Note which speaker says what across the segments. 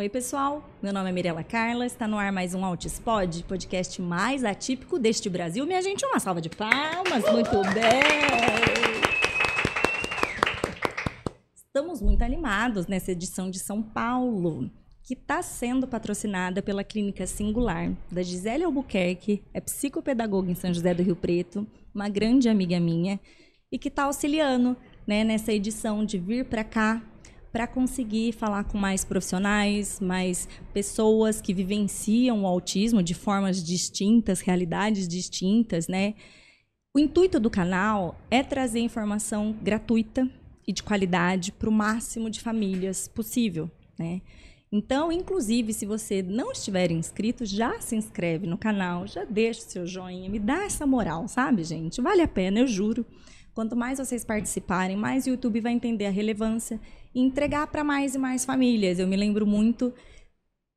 Speaker 1: Oi, pessoal. Meu nome é Mirela Carla. Está no ar mais um Altispod, podcast mais atípico deste Brasil. Minha gente, uma salva de palmas. Muito bem. Estamos muito animados nessa edição de São Paulo, que está sendo patrocinada pela Clínica Singular, da Gisele Albuquerque, é psicopedagoga em São José do Rio Preto, uma grande amiga minha, e que está auxiliando né, nessa edição de vir para cá para conseguir falar com mais profissionais, mais pessoas que vivenciam o autismo de formas distintas, realidades distintas, né? O intuito do canal é trazer informação gratuita e de qualidade para o máximo de famílias possível, né? Então, inclusive, se você não estiver inscrito, já se inscreve no canal, já deixa o seu joinha, me dá essa moral, sabe, gente? Vale a pena, eu juro. Quanto mais vocês participarem, mais o YouTube vai entender a relevância entregar para mais e mais famílias. Eu me lembro muito,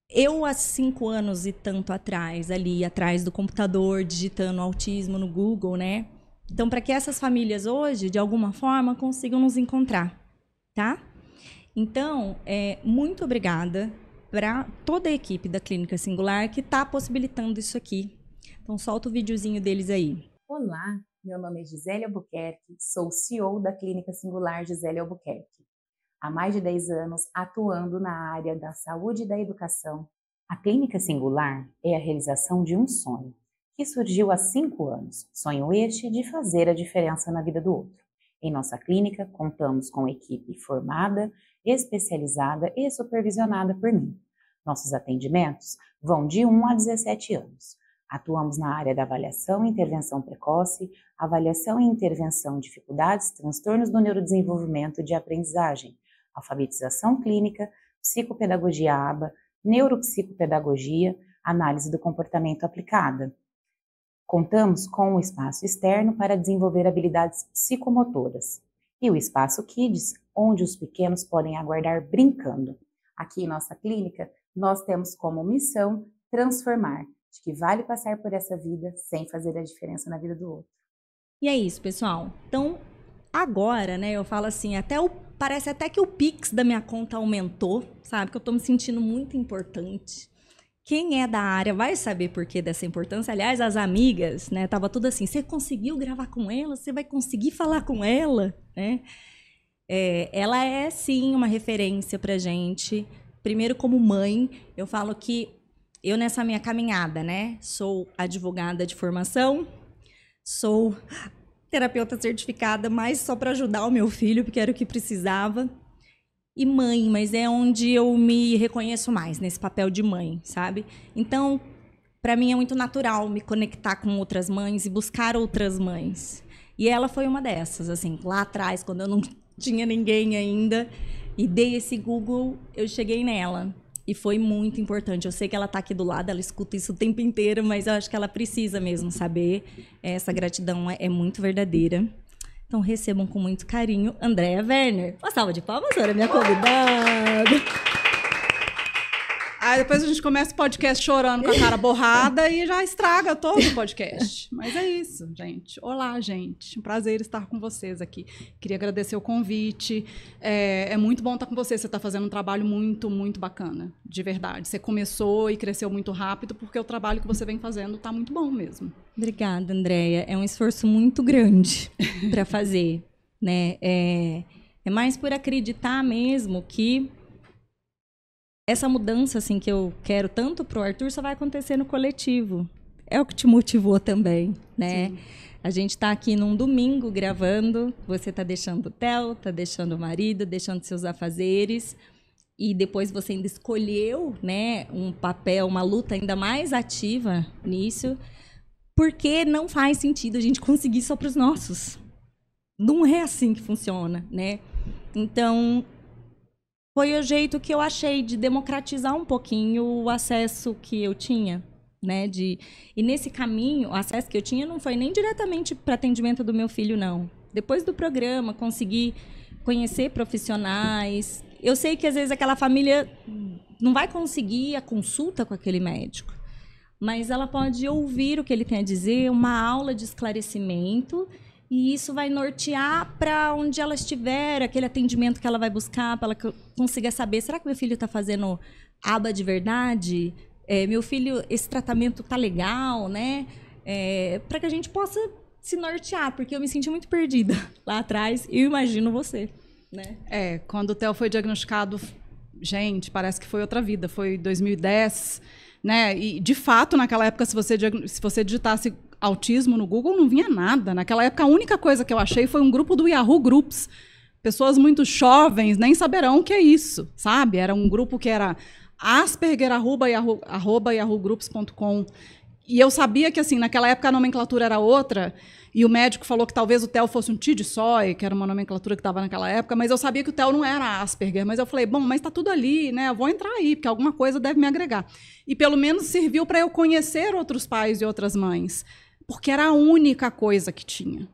Speaker 1: eu há cinco anos e tanto atrás, ali atrás do computador, digitando autismo no Google, né? Então, para que essas famílias hoje, de alguma forma, consigam nos encontrar, tá? Então, é, muito obrigada para toda a equipe da Clínica Singular que está possibilitando isso aqui. Então, solta o videozinho deles aí.
Speaker 2: Olá, meu nome é Gisele Albuquerque, sou CEO da Clínica Singular Gisele Albuquerque. Há mais de 10 anos atuando na área da saúde e da educação, a Clínica Singular é a realização de um sonho, que surgiu há 5 anos. Sonho este de fazer a diferença na vida do outro. Em nossa clínica, contamos com equipe formada, especializada e supervisionada por mim. Nossos atendimentos vão de 1 a 17 anos. Atuamos na área da avaliação e intervenção precoce, avaliação e intervenção de dificuldades, transtornos do neurodesenvolvimento e de aprendizagem, alfabetização clínica, psicopedagogia ABA, neuropsicopedagogia, análise do comportamento aplicada. Contamos com o espaço externo para desenvolver habilidades psicomotoras e o espaço Kids, onde os pequenos podem aguardar brincando. Aqui em nossa clínica, nós temos como missão transformar de que vale passar por essa vida sem fazer a diferença na vida do outro.
Speaker 1: E é isso, pessoal. Então, agora, né, eu falo assim, até o parece até que o Pix da minha conta aumentou, sabe? Que eu tô me sentindo muito importante. Quem é da área vai saber por que dessa importância. Aliás, as amigas, né? Tava tudo assim, você conseguiu gravar com ela? Você vai conseguir falar com ela, né? É, ela é sim uma referência pra gente. Primeiro, como mãe, eu falo que eu nessa minha caminhada, né? Sou advogada de formação, sou terapeuta certificada, mas só para ajudar o meu filho, porque era o que precisava. E mãe, mas é onde eu me reconheço mais nesse papel de mãe, sabe? Então, para mim é muito natural me conectar com outras mães e buscar outras mães. E ela foi uma dessas, assim, lá atrás, quando eu não tinha ninguém ainda, e dei esse Google, eu cheguei nela. E foi muito importante. Eu sei que ela está aqui do lado, ela escuta isso o tempo inteiro, mas eu acho que ela precisa mesmo saber. Essa gratidão é, é muito verdadeira. Então recebam com muito carinho Andréa Werner. Uma salva de palmas, senhora, minha convidada.
Speaker 3: Aí depois a gente começa o podcast chorando com a cara borrada e já estraga todo o podcast. Mas é isso, gente. Olá, gente. Um prazer estar com vocês aqui. Queria agradecer o convite. É, é muito bom estar com você. Você está fazendo um trabalho muito, muito bacana. De verdade. Você começou e cresceu muito rápido porque o trabalho que você vem fazendo está muito bom mesmo.
Speaker 1: Obrigada, Andréia. É um esforço muito grande para fazer. Né? É, é mais por acreditar mesmo que essa mudança assim que eu quero tanto pro Arthur só vai acontecer no coletivo. É o que te motivou também, né? Sim. A gente está aqui num domingo gravando, você está deixando o Theo, está deixando o marido, deixando seus afazeres, e depois você ainda escolheu, né, um papel, uma luta ainda mais ativa nisso, porque não faz sentido a gente conseguir só para os nossos. Não é assim que funciona, né? Então, foi o jeito que eu achei de democratizar um pouquinho o acesso que eu tinha. Né, de, e nesse caminho, o acesso que eu tinha não foi nem diretamente para atendimento do meu filho, não. Depois do programa, consegui conhecer profissionais. Eu sei que às vezes aquela família não vai conseguir a consulta com aquele médico, mas ela pode ouvir o que ele tem a dizer, uma aula de esclarecimento e isso vai nortear para onde ela estiver, aquele atendimento que ela vai buscar, para ela consiga saber: será que meu filho está fazendo aba de verdade? É, meu filho, esse tratamento tá legal, né? É, para que a gente possa se nortear, porque eu me senti muito perdida lá atrás e eu imagino você, né?
Speaker 3: É, quando o Theo foi diagnosticado, gente, parece que foi outra vida, foi 2010, né? E de fato, naquela época, se você, se você digitasse autismo no Google, não vinha nada. Naquela época, a única coisa que eu achei foi um grupo do Yahoo Groups. Pessoas muito jovens nem saberão o que é isso, sabe? Era um grupo que era asperger, arroba, yahoo, arroba yahoogroups.com. E eu sabia que, assim, naquela época a nomenclatura era outra, e o médico falou que talvez o TEL fosse um TID sói, que era uma nomenclatura que estava naquela época, mas eu sabia que o TEL não era Asperger. Mas eu falei, bom, mas está tudo ali, né? Eu vou entrar aí, porque alguma coisa deve me agregar. E pelo menos serviu para eu conhecer outros pais e outras mães, porque era a única coisa que tinha.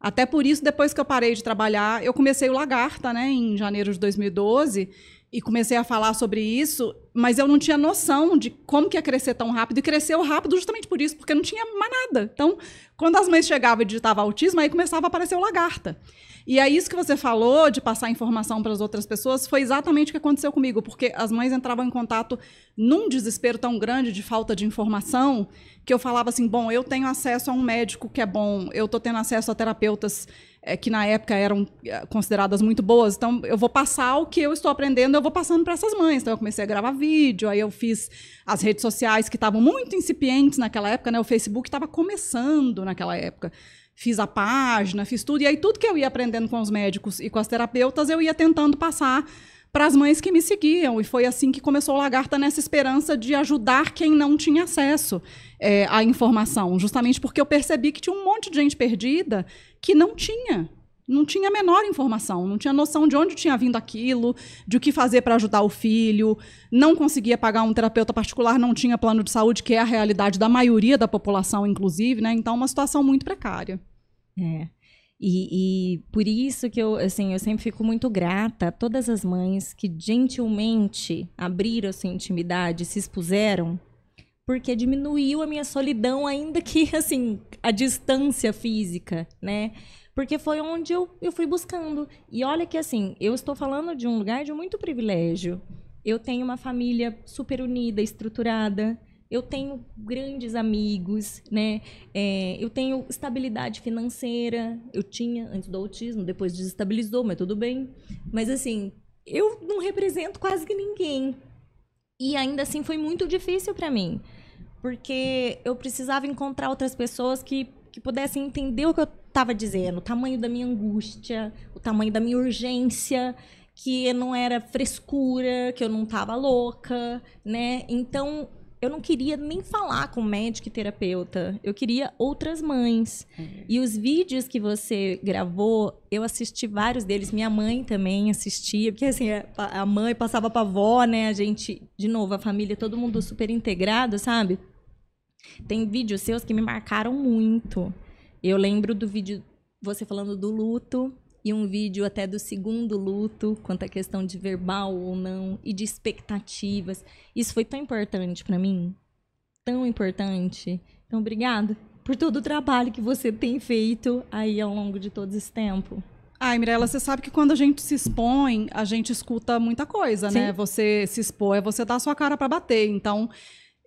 Speaker 3: Até por isso, depois que eu parei de trabalhar, eu comecei o Lagarta, né, em janeiro de 2012, e comecei a falar sobre isso, mas eu não tinha noção de como que ia crescer tão rápido. E cresceu rápido justamente por isso, porque não tinha mais nada. Então, quando as mães chegavam e digitavam autismo, aí começava a aparecer o lagarta. E é isso que você falou de passar informação para as outras pessoas, foi exatamente o que aconteceu comigo, porque as mães entravam em contato num desespero tão grande de falta de informação, que eu falava assim: bom, eu tenho acesso a um médico que é bom, eu estou tendo acesso a terapeutas é, que na época eram é, consideradas muito boas. Então, eu vou passar o que eu estou aprendendo, eu vou passando para essas mães. Então, eu comecei a gravar vídeo, aí eu fiz as redes sociais que estavam muito incipientes naquela época, né? O Facebook estava começando naquela época. Fiz a página, fiz tudo, e aí tudo que eu ia aprendendo com os médicos e com as terapeutas, eu ia tentando passar para as mães que me seguiam. E foi assim que começou o Lagarta, nessa esperança de ajudar quem não tinha acesso é, à informação. Justamente porque eu percebi que tinha um monte de gente perdida que não tinha. Não tinha a menor informação, não tinha noção de onde tinha vindo aquilo, de o que fazer para ajudar o filho, não conseguia pagar um terapeuta particular, não tinha plano de saúde, que é a realidade da maioria da população, inclusive, né? Então, uma situação muito precária.
Speaker 1: É. E, e, por isso que eu, assim, eu sempre fico muito grata a todas as mães que gentilmente abriram sua intimidade, se expuseram, porque diminuiu a minha solidão, ainda que, assim, a distância física, né? Porque foi onde eu, eu fui buscando. E olha que, assim, eu estou falando de um lugar de muito privilégio. Eu tenho uma família super unida, estruturada eu tenho grandes amigos, né? É, eu tenho estabilidade financeira. Eu tinha antes do autismo, depois desestabilizou, mas tudo bem. Mas assim, eu não represento quase que ninguém. E ainda assim foi muito difícil para mim, porque eu precisava encontrar outras pessoas que, que pudessem entender o que eu estava dizendo, o tamanho da minha angústia, o tamanho da minha urgência que não era frescura, que eu não estava louca, né? Então, eu não queria nem falar com médico e terapeuta. Eu queria outras mães. Uhum. E os vídeos que você gravou, eu assisti vários deles. Minha mãe também assistia, porque assim, a mãe passava pra avó, né? A gente, de novo, a família, todo mundo super integrado, sabe? Tem vídeos seus que me marcaram muito. Eu lembro do vídeo você falando do luto, e um vídeo até do segundo luto, quanto à questão de verbal ou não e de expectativas. Isso foi tão importante para mim, tão importante. Então, obrigada por todo o trabalho que você tem feito aí ao longo de todo esse tempo.
Speaker 3: Ai, Mirella, você sabe que quando a gente se expõe, a gente escuta muita coisa, né? Sim. né? Você se expor é você dar a sua cara para bater. Então,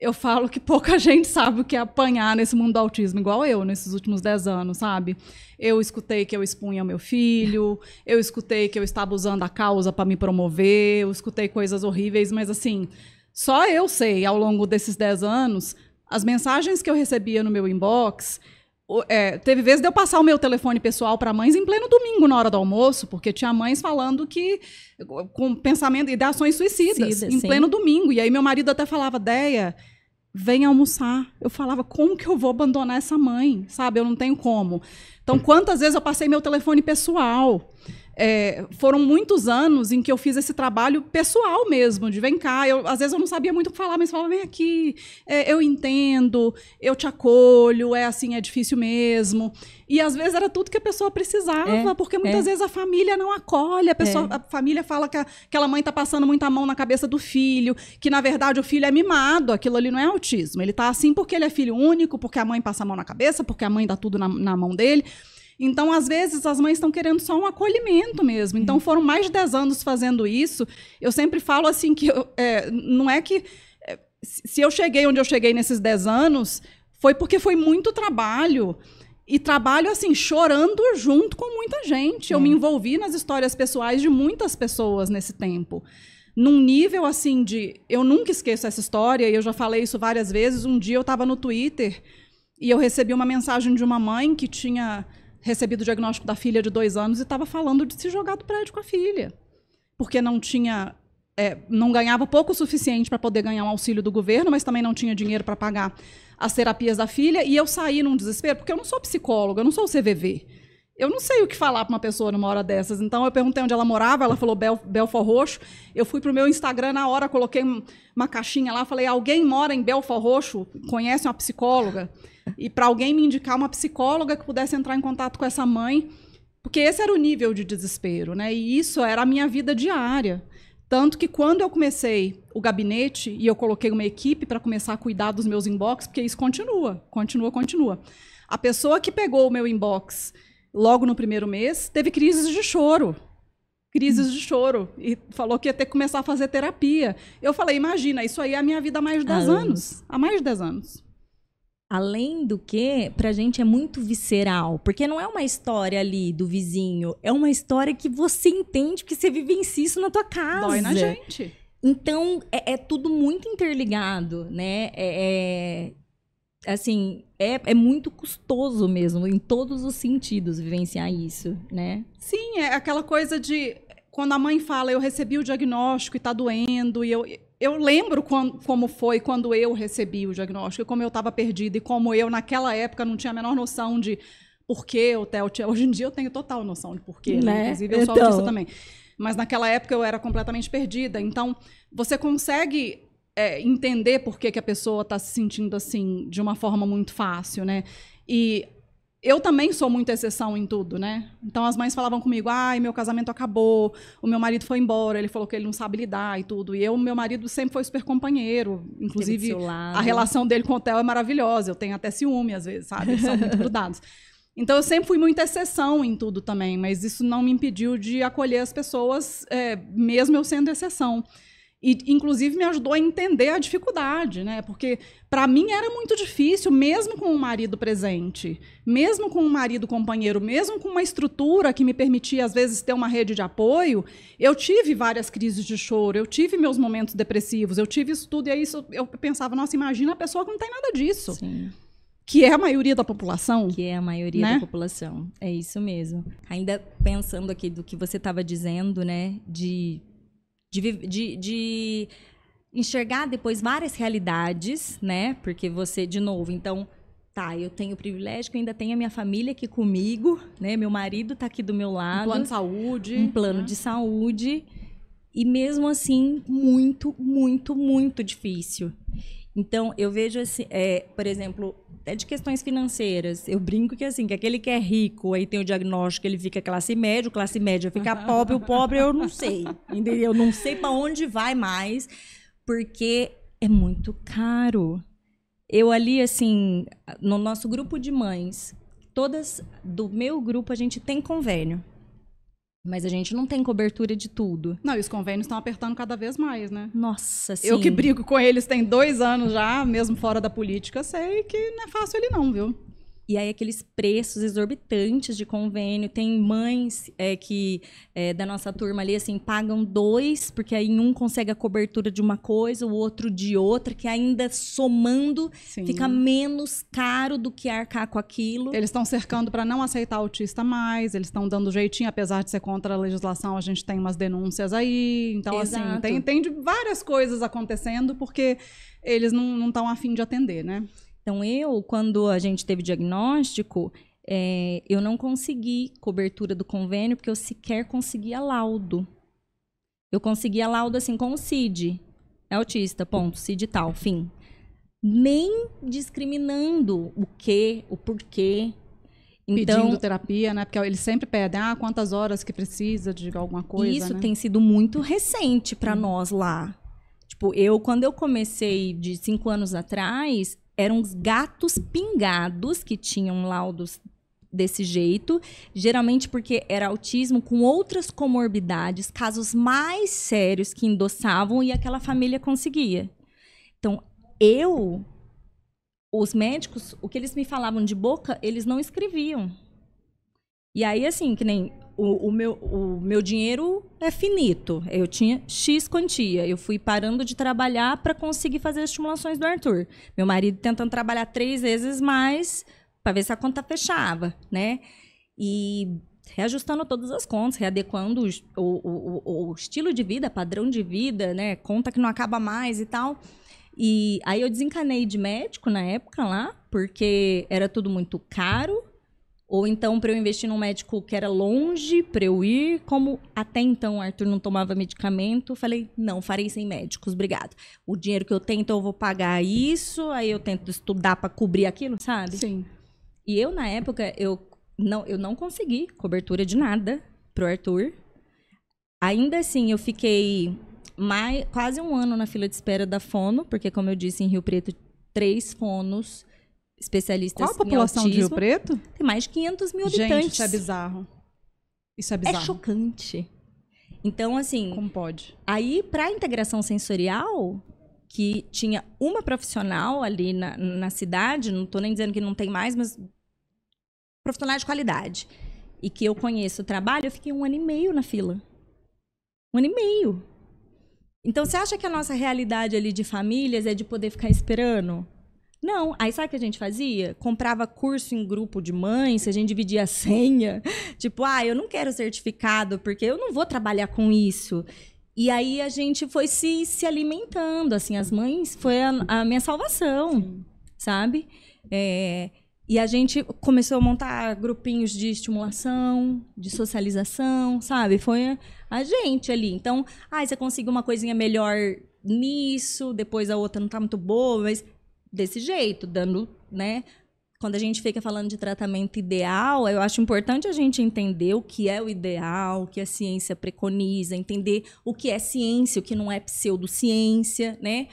Speaker 3: eu falo que pouca gente sabe o que é apanhar nesse mundo do autismo, igual eu, nesses últimos 10 anos, sabe? Eu escutei que eu expunha meu filho, eu escutei que eu estava usando a causa para me promover, eu escutei coisas horríveis, mas assim, só eu sei, ao longo desses 10 anos, as mensagens que eu recebia no meu inbox. É, teve vezes de eu passar o meu telefone pessoal para mães em pleno domingo, na hora do almoço, porque tinha mães falando que. com pensamento, ideações suicidas, Cida, em sim. pleno domingo. E aí meu marido até falava, Deia vem almoçar. Eu falava, como que eu vou abandonar essa mãe? Sabe, eu não tenho como. Então, quantas vezes eu passei meu telefone pessoal? É, foram muitos anos em que eu fiz esse trabalho pessoal mesmo, de vem cá. Eu, às vezes eu não sabia muito o que falar, mas falava, vem aqui, é, eu entendo, eu te acolho, é assim, é difícil mesmo. E às vezes era tudo que a pessoa precisava, é, porque muitas é. vezes a família não acolhe, a, pessoa, é. a família fala que a, aquela mãe está passando muita mão na cabeça do filho, que na verdade o filho é mimado, aquilo ali não é autismo. Ele está assim porque ele é filho único, porque a mãe passa a mão na cabeça, porque a mãe dá tudo na, na mão dele. Então, às vezes, as mães estão querendo só um acolhimento mesmo. Então, foram mais de 10 anos fazendo isso. Eu sempre falo assim que eu, é, não é que. É, se eu cheguei onde eu cheguei nesses 10 anos, foi porque foi muito trabalho. E trabalho assim, chorando junto com muita gente. Eu me envolvi nas histórias pessoais de muitas pessoas nesse tempo. Num nível assim de. Eu nunca esqueço essa história, e eu já falei isso várias vezes. Um dia eu estava no Twitter e eu recebi uma mensagem de uma mãe que tinha recebido o diagnóstico da filha de dois anos e estava falando de se jogar do prédio com a filha. Porque não tinha. É, não ganhava pouco o suficiente para poder ganhar um auxílio do governo, mas também não tinha dinheiro para pagar as terapias da filha. E eu saí num desespero, porque eu não sou psicóloga, eu não sou CVV. Eu não sei o que falar para uma pessoa numa hora dessas. Então eu perguntei onde ela morava, ela falou Bel, Belfort Roxo. Eu fui para o meu Instagram na hora, coloquei uma caixinha lá, falei: alguém mora em Belfort Roxo? Conhece uma psicóloga? E para alguém me indicar uma psicóloga que pudesse entrar em contato com essa mãe, porque esse era o nível de desespero, né? E isso era a minha vida diária. Tanto que quando eu comecei o gabinete e eu coloquei uma equipe para começar a cuidar dos meus inbox, porque isso continua, continua, continua. A pessoa que pegou o meu inbox logo no primeiro mês teve crises de choro. Crises de choro. E falou que ia ter que começar a fazer terapia. Eu falei, imagina, isso aí é a minha vida há mais de 10 anos. anos. Há mais de 10 anos.
Speaker 1: Além do que, pra gente é muito visceral, porque não é uma história ali do vizinho, é uma história que você entende que você vivencia isso na tua casa.
Speaker 3: Dói na gente.
Speaker 1: Então, é, é tudo muito interligado, né? É, é assim, é, é muito custoso mesmo, em todos os sentidos, vivenciar isso, né?
Speaker 3: Sim, é aquela coisa de quando a mãe fala, eu recebi o diagnóstico e tá doendo, e eu, eu lembro quando, como foi quando eu recebi o diagnóstico, como eu estava perdida e como eu, naquela época, não tinha a menor noção de por que o TEL tinha. Hoje em dia eu tenho total noção de porquê, né? né? Inclusive, eu sou então... autista também. Mas naquela época eu era completamente perdida. Então, você consegue é, entender por que, que a pessoa está se sentindo assim de uma forma muito fácil, né? E eu também sou muito exceção em tudo, né? Então as mães falavam comigo: ai, meu casamento acabou, o meu marido foi embora, ele falou que ele não sabe lidar e tudo. E eu, meu marido sempre foi super companheiro. Inclusive, a relação dele com o Theo é maravilhosa. Eu tenho até ciúme às vezes, sabe? Eles são muito grudados. Então eu sempre fui muita exceção em tudo também, mas isso não me impediu de acolher as pessoas, é, mesmo eu sendo exceção. E, inclusive, me ajudou a entender a dificuldade, né? Porque, para mim, era muito difícil, mesmo com um marido presente, mesmo com um marido companheiro, mesmo com uma estrutura que me permitia, às vezes, ter uma rede de apoio, eu tive várias crises de choro, eu tive meus momentos depressivos, eu tive isso tudo, e aí isso, eu pensava, nossa, imagina a pessoa que não tem nada disso.
Speaker 1: Sim.
Speaker 3: Que é a maioria da população.
Speaker 1: Que é a maioria né? da população. É isso mesmo. Ainda pensando aqui do que você estava dizendo, né? De de, de, de enxergar depois várias realidades, né? Porque você, de novo, então, tá, eu tenho o privilégio que ainda tenho a minha família aqui comigo, né? Meu marido está aqui do meu lado.
Speaker 3: Um plano de saúde.
Speaker 1: Um plano né? de saúde. E mesmo assim, muito, muito, muito difícil. Então, eu vejo assim, é, por exemplo, até de questões financeiras. Eu brinco que assim, que aquele que é rico, aí tem o diagnóstico, ele fica classe média, classe média fica pobre, o pobre eu não sei. Entendeu? Eu não sei para onde vai mais, porque é muito caro. Eu ali, assim, no nosso grupo de mães, todas do meu grupo a gente tem convênio. Mas a gente não tem cobertura de tudo.
Speaker 3: Não, e os convênios estão apertando cada vez mais, né?
Speaker 1: Nossa, sim.
Speaker 3: Eu que brigo com eles tem dois anos já, mesmo fora da política, sei que não é fácil ele não, viu?
Speaker 1: E aí aqueles preços exorbitantes de convênio. Tem mães é, que é, da nossa turma ali assim pagam dois, porque aí um consegue a cobertura de uma coisa, o outro de outra, que ainda somando Sim. fica menos caro do que arcar com aquilo.
Speaker 3: Eles estão cercando para não aceitar autista mais, eles estão dando jeitinho, apesar de ser contra a legislação, a gente tem umas denúncias aí. Então, assim, Exato. assim, tem, tem várias coisas acontecendo porque eles não estão afim de atender, né?
Speaker 1: Então, eu, quando a gente teve diagnóstico, é, eu não consegui cobertura do convênio porque eu sequer conseguia laudo. Eu conseguia laudo assim com o CID. É autista, ponto, CID tal, fim. Nem discriminando o que, o porquê.
Speaker 3: Então, Pedindo terapia, né? Porque eles sempre pedem, ah, quantas horas que precisa de alguma coisa.
Speaker 1: Isso
Speaker 3: né?
Speaker 1: tem sido muito recente para hum. nós lá. Tipo, eu, quando eu comecei de cinco anos atrás, eram os gatos pingados que tinham laudos desse jeito, geralmente porque era autismo com outras comorbidades, casos mais sérios que endossavam e aquela família conseguia. Então, eu, os médicos, o que eles me falavam de boca, eles não escreviam. E aí, assim, que nem o, o, meu, o meu dinheiro é finito. Eu tinha X quantia. Eu fui parando de trabalhar para conseguir fazer as estimulações do Arthur. Meu marido tentando trabalhar três vezes mais para ver se a conta fechava, né? E reajustando todas as contas, readequando o, o, o, estilo de vida, padrão de vida, né? Conta que não acaba mais e tal. E aí eu desencanei de médico na época lá, porque era tudo muito caro. Ou então para eu investir num médico que era longe para eu ir, como até então o Arthur não tomava medicamento, falei, não, farei sem médicos, obrigado. O dinheiro que eu tenho, então eu vou pagar isso, aí eu tento estudar para cobrir aquilo, sabe?
Speaker 3: Sim.
Speaker 1: E eu, na época, eu não, eu não consegui cobertura de nada pro Arthur. Ainda assim, eu fiquei mais, quase um ano na fila de espera da Fono, porque, como eu disse, em Rio Preto, três fonos especialistas
Speaker 3: Qual a população de Rio Preto?
Speaker 1: Tem mais de 500 mil habitantes.
Speaker 3: Gente, isso é bizarro. Isso é bizarro.
Speaker 1: É chocante. Então, assim...
Speaker 3: Como pode?
Speaker 1: Aí, para a integração sensorial, que tinha uma profissional ali na, na cidade, não estou nem dizendo que não tem mais, mas profissional de qualidade, e que eu conheço o trabalho, eu fiquei um ano e meio na fila. Um ano e meio. Então, você acha que a nossa realidade ali de famílias é de poder ficar esperando? Não. Aí sabe o que a gente fazia? Comprava curso em grupo de mães, a gente dividia a senha. Tipo, ah, eu não quero certificado porque eu não vou trabalhar com isso. E aí a gente foi se, se alimentando, assim, as mães foi a, a minha salvação, Sim. sabe? É, e a gente começou a montar grupinhos de estimulação, de socialização, sabe? Foi a gente ali. Então, ah, você conseguiu uma coisinha melhor nisso, depois a outra não tá muito boa, mas desse jeito, dando, né? Quando a gente fica falando de tratamento ideal, eu acho importante a gente entender o que é o ideal, o que a ciência preconiza, entender o que é ciência, o que não é pseudociência, né?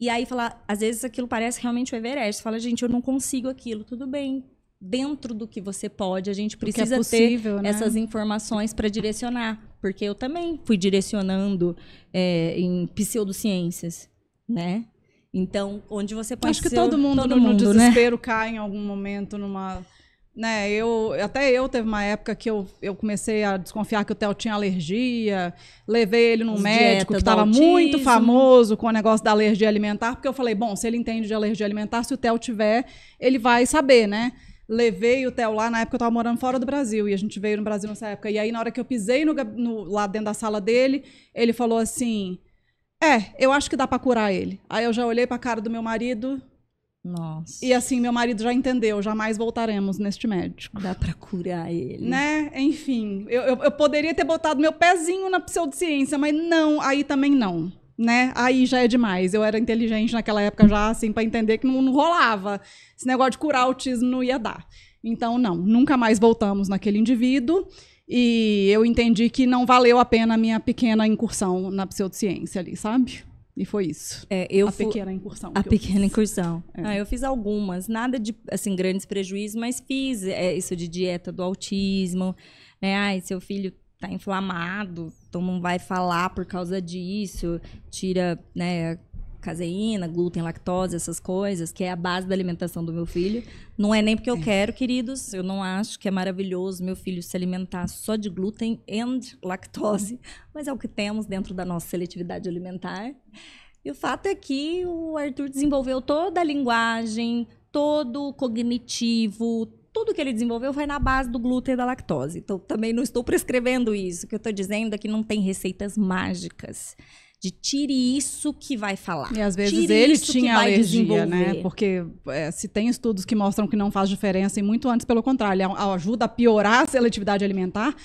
Speaker 1: E aí falar, às vezes aquilo parece realmente o Everest. Você fala, gente, eu não consigo aquilo. Tudo bem. Dentro do que você pode, a gente é precisa é possível, ter né? essas informações para direcionar. Porque eu também fui direcionando é, em pseudociências, né? Então, onde você pode
Speaker 3: Acho que todo mundo todo no, mundo, no né? desespero né? cai em algum momento numa né, eu até eu teve uma época que eu, eu comecei a desconfiar que o Theo tinha alergia, levei ele num médico que estava muito famoso com o negócio da alergia alimentar, porque eu falei, bom, se ele entende de alergia alimentar, se o Theo tiver, ele vai saber, né? Levei o Theo lá, na época eu estava morando fora do Brasil, e a gente veio no Brasil nessa época. E aí, na hora que eu pisei no, no, lá dentro da sala dele, ele falou assim: É, eu acho que dá para curar ele. Aí eu já olhei para a cara do meu marido,
Speaker 1: nossa.
Speaker 3: E assim, meu marido já entendeu, jamais voltaremos neste médico.
Speaker 1: Dá pra curar ele.
Speaker 3: Né? Enfim, eu, eu, eu, poderia ter botado meu pezinho na pseudociência, mas não, aí também não. Né? Aí já é demais. Eu era inteligente naquela época já, assim, para entender que não, não rolava. Esse negócio de curar autismo não ia dar. Então, não, nunca mais voltamos naquele indivíduo. E eu entendi que não valeu a pena a minha pequena incursão na pseudociência ali, sabe? E foi isso.
Speaker 1: É, eu
Speaker 3: a pequena incursão.
Speaker 1: A pequena incursão. É. Ah, eu fiz algumas, nada de assim grandes prejuízos, mas fiz é, isso de dieta do autismo, né? Ai, seu filho tá inflamado, então não vai falar por causa disso, tira, né, caseína, glúten, lactose, essas coisas, que é a base da alimentação do meu filho. Não é nem porque eu quero, queridos, eu não acho que é maravilhoso meu filho se alimentar só de glúten e lactose, mas é o que temos dentro da nossa seletividade alimentar. E o fato é que o Arthur desenvolveu toda a linguagem, todo o cognitivo, tudo que ele desenvolveu foi na base do glúten e da lactose. Então, também não estou prescrevendo isso. O que eu estou dizendo é que não tem receitas mágicas de tire isso que vai falar.
Speaker 3: E às vezes tire ele tinha alergia, né? Porque é, se tem estudos que mostram que não faz diferença, e muito antes, pelo contrário, ele ajuda a piorar a seletividade alimentar.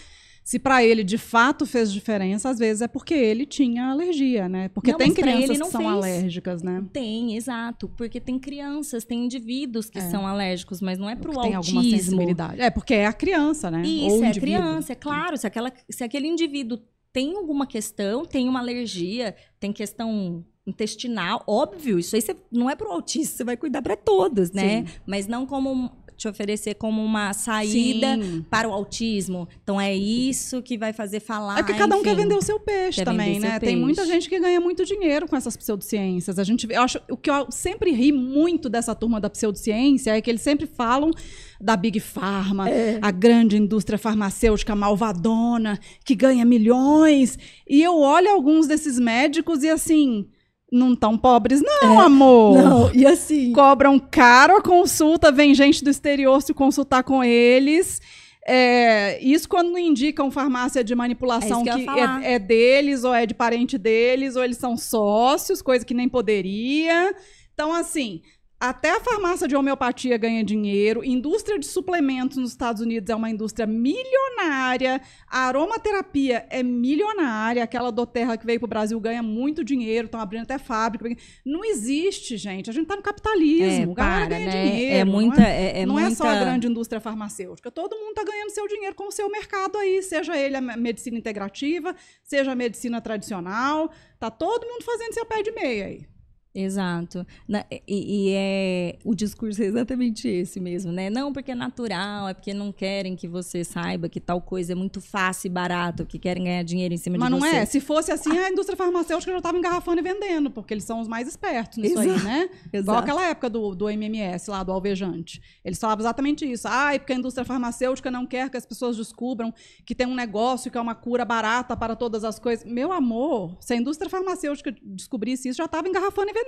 Speaker 3: Se para ele de fato fez diferença, às vezes é porque ele tinha alergia, né? Porque não, tem crianças que são fez. alérgicas, né?
Speaker 1: Tem, exato. Porque tem crianças, tem indivíduos que é. são alérgicos, mas não é pro autismo.
Speaker 3: Tem alguma sensibilidade. É, porque é a criança, né?
Speaker 1: Isso, Ou é a criança, é claro. Se, aquela, se aquele indivíduo tem alguma questão, tem uma alergia, tem questão intestinal, óbvio, isso aí você, não é pro autista, você vai cuidar para todos, né? Sim. Mas não como te oferecer como uma saída
Speaker 3: Sim.
Speaker 1: para o autismo. Então é isso que vai fazer falar.
Speaker 3: É porque cada um quer vender o seu peixe também, né? Tem
Speaker 1: peixe.
Speaker 3: muita gente que ganha muito dinheiro com essas pseudociências. A gente, eu acho, o que eu sempre ri muito dessa turma da pseudociência é que eles sempre falam da Big Pharma,
Speaker 1: É.
Speaker 3: a grande indústria farmacêutica malvadona, que ganha milhões. E eu olho alguns desses médicos e assim, não tão pobres não, amor.
Speaker 1: É. Não, e assim.
Speaker 3: Cobram caro a consulta, vem gente do exterior se consultar com eles. É, isso quando não indicam farmácia de manipulação
Speaker 1: É que
Speaker 3: que, é, é deles, ou é de parente deles, ou eles são sócios, coisa que nem poderia. Então, assim, até a farmácia de homeopatia ganha dinheiro, indústria de suplementos nos Estados Unidos é uma indústria milionária, a aromaterapia é milionária, aquela doterra que veio para o Brasil ganha muito dinheiro, estão abrindo até fábrica. Não existe, gente. A gente está no capitalismo.
Speaker 1: É, para,
Speaker 3: ganha
Speaker 1: né?
Speaker 3: dinheiro.
Speaker 1: é
Speaker 3: não
Speaker 1: muita. É, é
Speaker 3: não
Speaker 1: muita...
Speaker 3: é só a grande indústria farmacêutica. Todo mundo está ganhando seu dinheiro com o seu mercado aí, seja ele a me- medicina integrativa, seja a medicina tradicional. Tá todo mundo fazendo seu pé de meia aí.
Speaker 1: Exato. Na- e, e é o discurso é exatamente esse mesmo, né? Não porque é natural, é porque não querem que você saiba que tal coisa é muito fácil e barato, que querem ganhar dinheiro em cima
Speaker 3: Mas
Speaker 1: de
Speaker 3: não
Speaker 1: você.
Speaker 3: é? Se fosse assim, a indústria farmacêutica já estava engarrafando e vendendo, porque eles são os mais espertos nisso aí,
Speaker 1: Exato.
Speaker 3: né? Igual
Speaker 1: Exato.
Speaker 3: aquela época do, do MMS lá, do alvejante. Eles falavam exatamente isso. Ah, é porque a indústria farmacêutica não quer que as pessoas descubram que tem um negócio que é uma cura barata para todas as coisas. Meu amor, se a indústria farmacêutica descobrisse isso, já estava engarrafando e vendendo.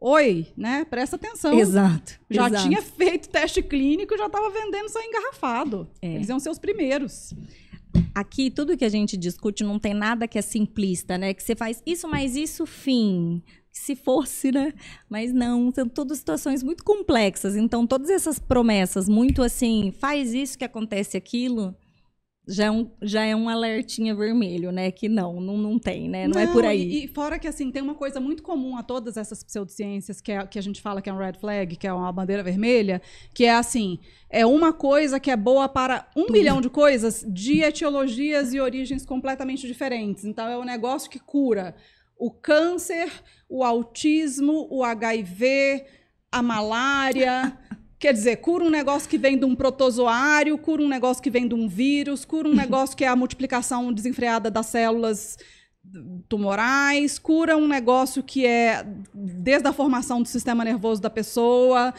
Speaker 3: Oi, né? Presta atenção.
Speaker 1: Exato.
Speaker 3: Já
Speaker 1: exato.
Speaker 3: tinha feito teste clínico e já estava vendendo só engarrafado.
Speaker 1: É.
Speaker 3: Eles iam ser os primeiros.
Speaker 1: Aqui, tudo que a gente discute não tem nada que é simplista, né? Que você faz isso, mas isso, fim. Se fosse, né? Mas não, são todas situações muito complexas. Então, todas essas promessas, muito assim, faz isso que acontece aquilo, já é um, já é um alertinha vermelho, né? Que não, não, não tem, né? Não, é por aí.
Speaker 3: E, e fora que, assim, tem uma coisa muito comum a todas essas pseudociências, que, é, que a gente fala que é um red flag, que é uma bandeira vermelha, que é assim, é uma coisa que é boa para um milhão de coisas de etiologias e origens completamente diferentes. Então, é um negócio que cura o câncer, o autismo, o HIV, a malária... Quer dizer, cura um negócio que vem de um protozoário, cura um negócio que vem de um vírus, cura um negócio que é a multiplicação desenfreada das células tumorais, cura um negócio que é desde a formação do sistema nervoso da pessoa,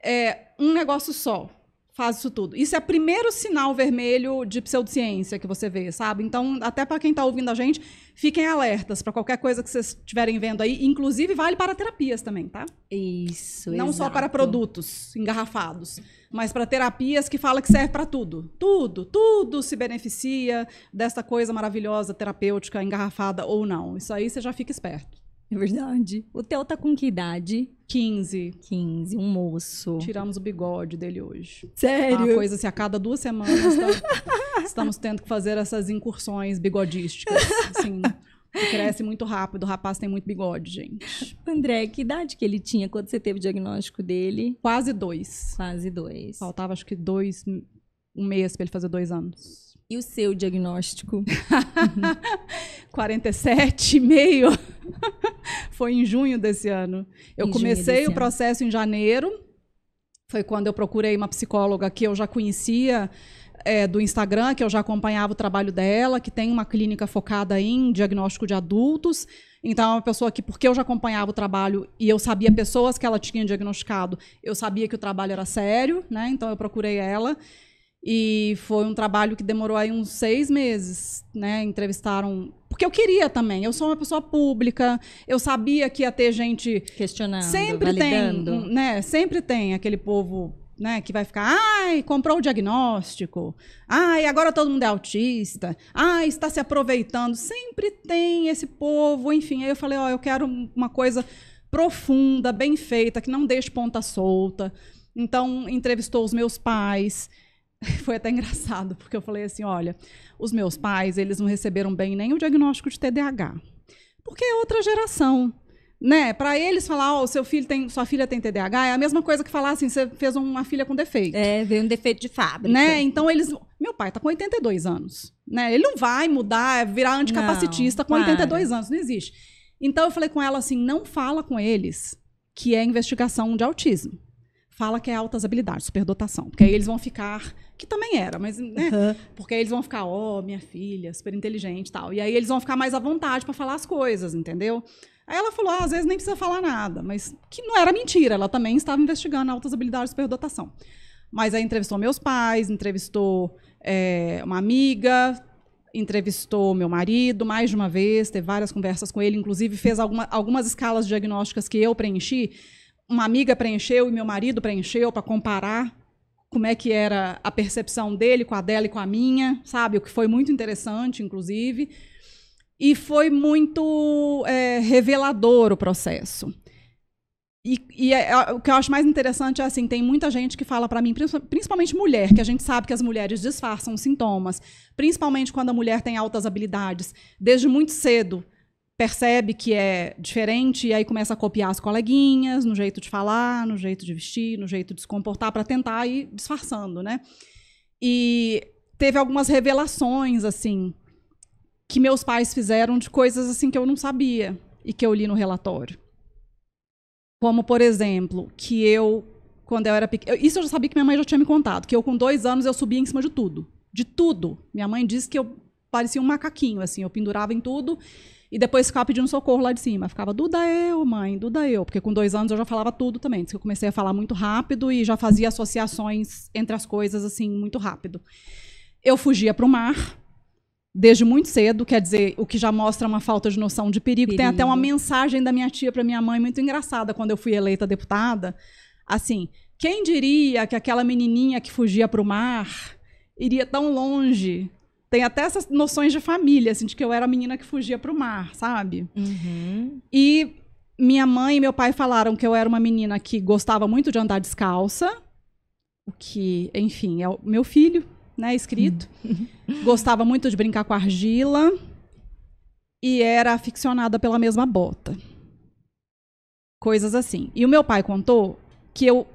Speaker 3: é um negócio só. Faz isso tudo. Isso é o primeiro sinal vermelho de pseudociência que você vê, sabe? Então, até para quem está ouvindo a gente, fiquem alertas para qualquer coisa que vocês estiverem vendo aí. Inclusive, vale para terapias também, tá?
Speaker 1: Isso,
Speaker 3: Não só
Speaker 1: exato.
Speaker 3: para produtos engarrafados, mas para terapias que fala que serve para tudo. Tudo, tudo se beneficia dessa coisa maravilhosa terapêutica engarrafada ou não. Isso aí você já fica esperto.
Speaker 1: É verdade. O Theo tá com que idade?
Speaker 3: 15.
Speaker 1: 15, um moço.
Speaker 3: Tiramos o bigode dele hoje. Uma
Speaker 1: Sério?
Speaker 3: coisa assim, a cada duas semanas tá- estamos tendo que fazer essas incursões bigodísticas. Assim, cresce muito rápido. O rapaz tem muito bigode, gente.
Speaker 1: André, que idade que ele tinha quando você teve o diagnóstico dele?
Speaker 3: Quase dois.
Speaker 1: Quase dois.
Speaker 3: Faltava acho que dois, um mês para ele fazer dois anos.
Speaker 1: E o seu diagnóstico?
Speaker 3: 47,5 foi em junho desse ano. Eu
Speaker 1: Em
Speaker 3: comecei o
Speaker 1: ano.
Speaker 3: processo em janeiro. Foi quando eu procurei uma psicóloga que eu já conhecia é, do Instagram, que eu já acompanhava o trabalho dela, que tem uma clínica focada em diagnóstico de adultos. Então, é uma pessoa que, porque eu já acompanhava o trabalho e eu sabia pessoas que ela tinha diagnosticado, eu sabia que o trabalho era sério, né? Então, eu procurei ela. E foi um trabalho que demorou aí uns seis meses, né? Entrevistaram. Porque eu queria também. Eu sou uma pessoa pública, eu sabia que ia ter gente.
Speaker 1: Questionando,
Speaker 3: Sempre
Speaker 1: validando.
Speaker 3: tem, né? Sempre tem aquele povo. Né, que vai ficar, ai, comprou o diagnóstico, ai, agora todo mundo é autista, ai, está se aproveitando. Sempre tem esse povo, enfim. Aí eu falei, ó, eu quero uma coisa profunda, bem feita, que não deixe ponta solta. Então, entrevistou os meus pais. Foi até engraçado, porque eu falei assim: olha, os meus pais, eles não receberam bem nem o diagnóstico de TDAH. Porque é outra geração. Né? Para eles falar, ó, seu filho tem, sua filha tem TDAH, é a mesma coisa que falar assim, você fez uma filha com defeito.
Speaker 1: É, veio um defeito de fábrica.
Speaker 3: Né? Então eles. Meu pai tá com 82 anos. Né? Ele não vai mudar, virar anticapacitista
Speaker 1: Não,
Speaker 3: com
Speaker 1: claro.
Speaker 3: 82 anos. Não existe. Então eu falei com ela assim: não fala com eles que é investigação de autismo. fala que é altas habilidades, superdotação. Porque aí eles vão ficar. Que também era, mas. Né?
Speaker 1: Aham.
Speaker 3: Porque aí eles vão ficar, ó, minha filha, super inteligente e tal. E aí eles vão ficar mais à vontade para falar as coisas, entendeu? Aí ela falou, ah, às vezes nem precisa falar nada, mas que não era mentira, ela também estava investigando altas habilidades de superdotação. Mas aí entrevistou meus pais, entrevistou é, uma amiga, entrevistou meu marido mais de uma vez, teve várias conversas com ele, inclusive fez alguma, algumas escalas diagnósticas que eu preenchi. Uma amiga preencheu e meu marido preencheu para comparar como é que era a percepção dele com a dela e com a minha, sabe? O que foi muito interessante, inclusive. E foi muito é, revelador o processo. E, e é- é- o que eu acho mais interessante é assim, tem muita gente que fala para mim, princi- principalmente mulher, que a gente sabe que as mulheres disfarçam sintomas, principalmente quando a mulher tem altas habilidades, desde muito cedo percebe que é diferente e aí começa a copiar as coleguinhas no jeito de falar, no jeito de vestir, no jeito de se comportar para tentar ir disfarçando, né? E teve algumas revelações assim que meus pais fizeram de coisas assim que eu não sabia e que eu li no relatório. Como, por exemplo, que eu, quando eu era pequena. Isso eu já sabia que minha mãe já tinha me contado, que eu, com dois anos, eu subia em cima de tudo. De tudo. Minha mãe disse que eu parecia um macaquinho, assim, eu pendurava em tudo e depois ficava pedindo socorro lá de cima. Ficava, Duda eu, mãe, Duda eu. Porque com dois anos eu já falava tudo também. Diz que eu comecei a falar muito rápido e já fazia associações entre as coisas, assim, muito rápido. Eu fugia para o mar desde muito cedo, quer dizer, o que já mostra uma falta de noção de perigo. Tem até uma
Speaker 1: Perigo.
Speaker 3: mensagem da minha tia para minha mãe muito engraçada quando eu fui eleita deputada. Assim, quem diria que aquela menininha que fugia para o mar iria tão longe? Tem até essas noções de família, assim, de que eu era a menina que fugia para o mar, sabe?
Speaker 1: Uhum.
Speaker 3: E minha mãe e meu pai falaram que eu era uma menina que gostava muito de andar descalça, o que, enfim, é o meu filho, né, escrito. gostava muito de brincar com argila e era aficionada pela mesma bota. Coisas assim. E o meu pai contou que eu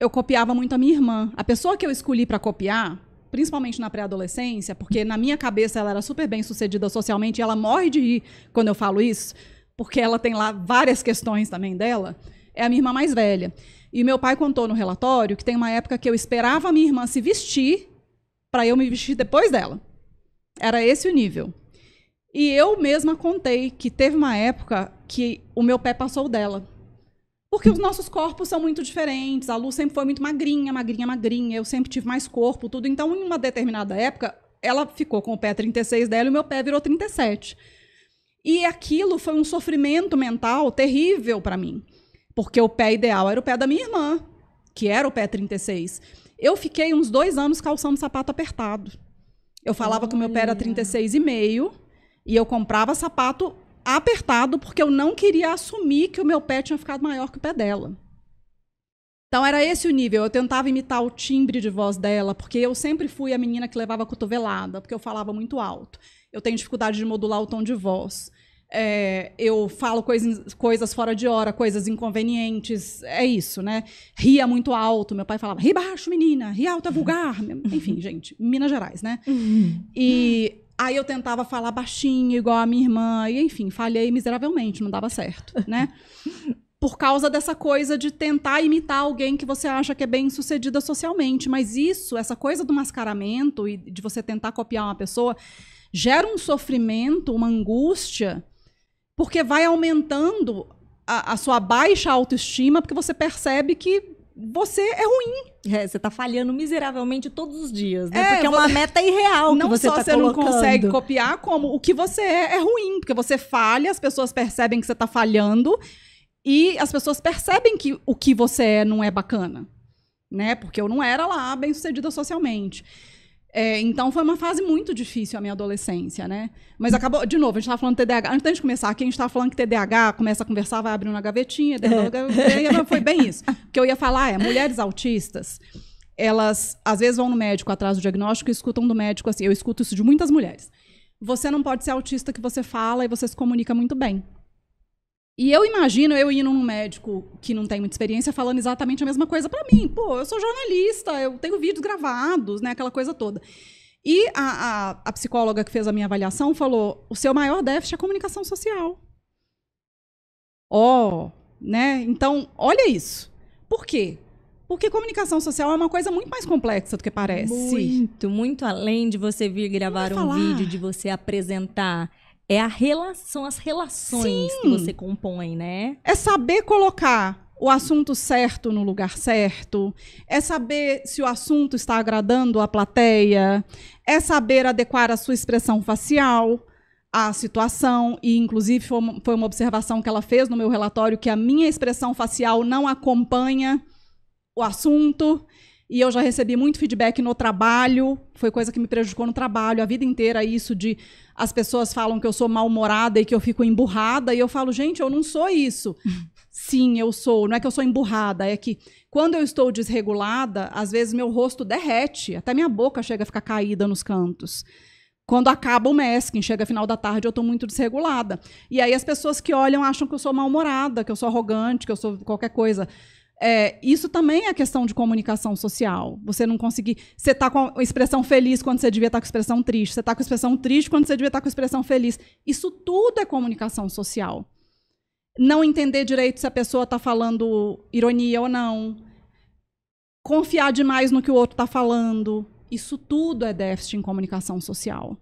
Speaker 3: eu copiava muito a minha irmã. A pessoa que eu escolhi para copiar, principalmente na pré-adolescência, porque na minha cabeça ela era super bem sucedida socialmente e ela morre de rir quando eu falo isso, porque ela tem lá várias questões também dela, é a minha irmã mais velha. E meu pai contou no relatório que tem uma época que eu esperava a minha irmã se vestir para eu me vestir depois dela. Era esse o nível. E eu mesma contei que teve uma época que o meu pé passou dela. Porque os nossos corpos são muito diferentes. A Lu sempre foi muito magrinha, magrinha, magrinha. Eu sempre tive mais corpo, tudo. Então, em uma determinada época, ela ficou com o pé 36 dela e o meu pé virou 37. E aquilo foi um sofrimento mental terrível para mim. Porque o pé ideal era o pé da minha irmã, que era o pé 36. Eu fiquei uns dois anos calçando sapato apertado. Eu falava que o meu pé era
Speaker 1: Olha.
Speaker 3: 36,5 e eu comprava sapato apertado porque eu não queria assumir que o meu pé tinha ficado maior que o pé dela. Então era esse o nível. Eu tentava imitar o timbre de voz dela, porque eu sempre fui a menina que levava cotovelada, porque eu falava muito alto. Eu tenho dificuldade de modular o tom de voz. É, eu falo coisas, coisas fora de hora, coisas inconvenientes. É isso, né? Ria muito alto. Meu pai falava, ri baixo, menina, ri alto é vulgar. Enfim, gente, Minas Gerais, né? E aí eu tentava falar baixinho, igual a minha irmã, e enfim, falhei miseravelmente, não dava certo, né? Por causa dessa coisa de tentar imitar alguém que você acha que é bem sucedida socialmente. Mas isso, essa coisa do mascaramento e de você tentar copiar uma pessoa, gera um sofrimento, uma angústia, porque vai aumentando a, a sua baixa autoestima, porque você percebe que você é ruim.
Speaker 1: É, você tá falhando miseravelmente todos os dias, né?
Speaker 3: É,
Speaker 1: Porque é uma meta irreal
Speaker 3: não
Speaker 1: que você
Speaker 3: só
Speaker 1: tá
Speaker 3: você
Speaker 1: colocando.
Speaker 3: não consegue copiar, como o que você é é ruim, porque você falha, as pessoas percebem que você está falhando e as pessoas percebem que o que você é não é bacana, né? Porque eu não era lá bem sucedida socialmente. É, então foi uma fase muito difícil a minha adolescência, né? Mas acabou, de novo, a gente estava falando de TDAH. Antes gente começar aqui, a gente estava falando que TDAH começa a conversar, vai abrindo uma gavetinha, gavetinha, foi bem isso. O que eu ia falar é, mulheres autistas, elas às vezes vão no médico atrás do diagnóstico e escutam do médico assim, eu escuto isso de muitas mulheres. Você não pode ser autista que você fala e você se comunica muito bem. E eu imagino eu indo num médico que não tem muita experiência falando exatamente a mesma coisa para mim. Pô, eu sou jornalista, eu tenho vídeos gravados, né, aquela coisa toda. E a, a, a psicóloga que fez a minha avaliação falou: o seu maior déficit é a comunicação social. Ó, né? Então, olha isso. Por quê? Porque comunicação social é uma coisa muito mais complexa do que parece.
Speaker 1: Muito, muito além de você vir gravar um vídeo, de você apresentar. É a relação, as relações que
Speaker 3: Sim.
Speaker 1: você compõe, né?
Speaker 3: É saber colocar o assunto certo no lugar certo, é saber se o assunto está agradando a plateia, é saber adequar a sua expressão facial à situação, e inclusive foi uma observação que ela fez no meu relatório que a minha expressão facial não acompanha o assunto. E eu já recebi muito feedback no trabalho, foi coisa que me prejudicou no trabalho a vida inteira, isso de as pessoas falam que eu sou mal-humorada e que eu fico emburrada, e eu falo, gente, eu não sou isso. Sim, eu sou. Não é que eu sou emburrada, é que quando eu estou desregulada, às vezes meu rosto derrete, até minha boca chega a ficar caída nos cantos. Quando acaba o masking, chega final da tarde, eu estou muito desregulada. E aí as pessoas que olham acham que eu sou mal-humorada, que eu sou arrogante, que eu sou qualquer coisa. É, isso também é questão de comunicação social. Você não conseguir. Você tá com a expressão feliz quando você devia estar com a expressão triste. Você tá com a expressão triste quando você devia estar com a expressão feliz. Isso tudo é comunicação social. Não entender direito se a pessoa está falando ironia ou não. Confiar demais no que o outro está falando. Isso tudo é déficit em comunicação social.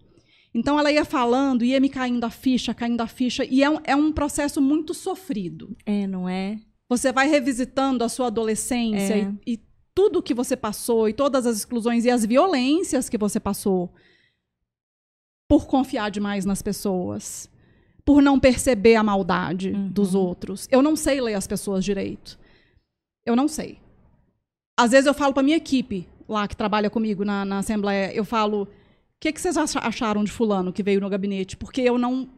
Speaker 3: Então ela ia falando, ia me caindo a ficha, caindo a ficha. E é um, é um processo muito sofrido.
Speaker 1: É, não é?
Speaker 3: Você vai revisitando a sua adolescência
Speaker 1: É.
Speaker 3: e, e tudo que você passou, e todas as exclusões e as violências que você passou por confiar demais nas pessoas, por não perceber a maldade
Speaker 1: Uhum.
Speaker 3: dos outros. Eu não sei ler as pessoas direito. Eu não sei. Às vezes eu falo para minha equipe lá que trabalha comigo na, na Assembleia, eu falo: o que, que vocês acha- acharam de Fulano que veio no gabinete? Porque eu não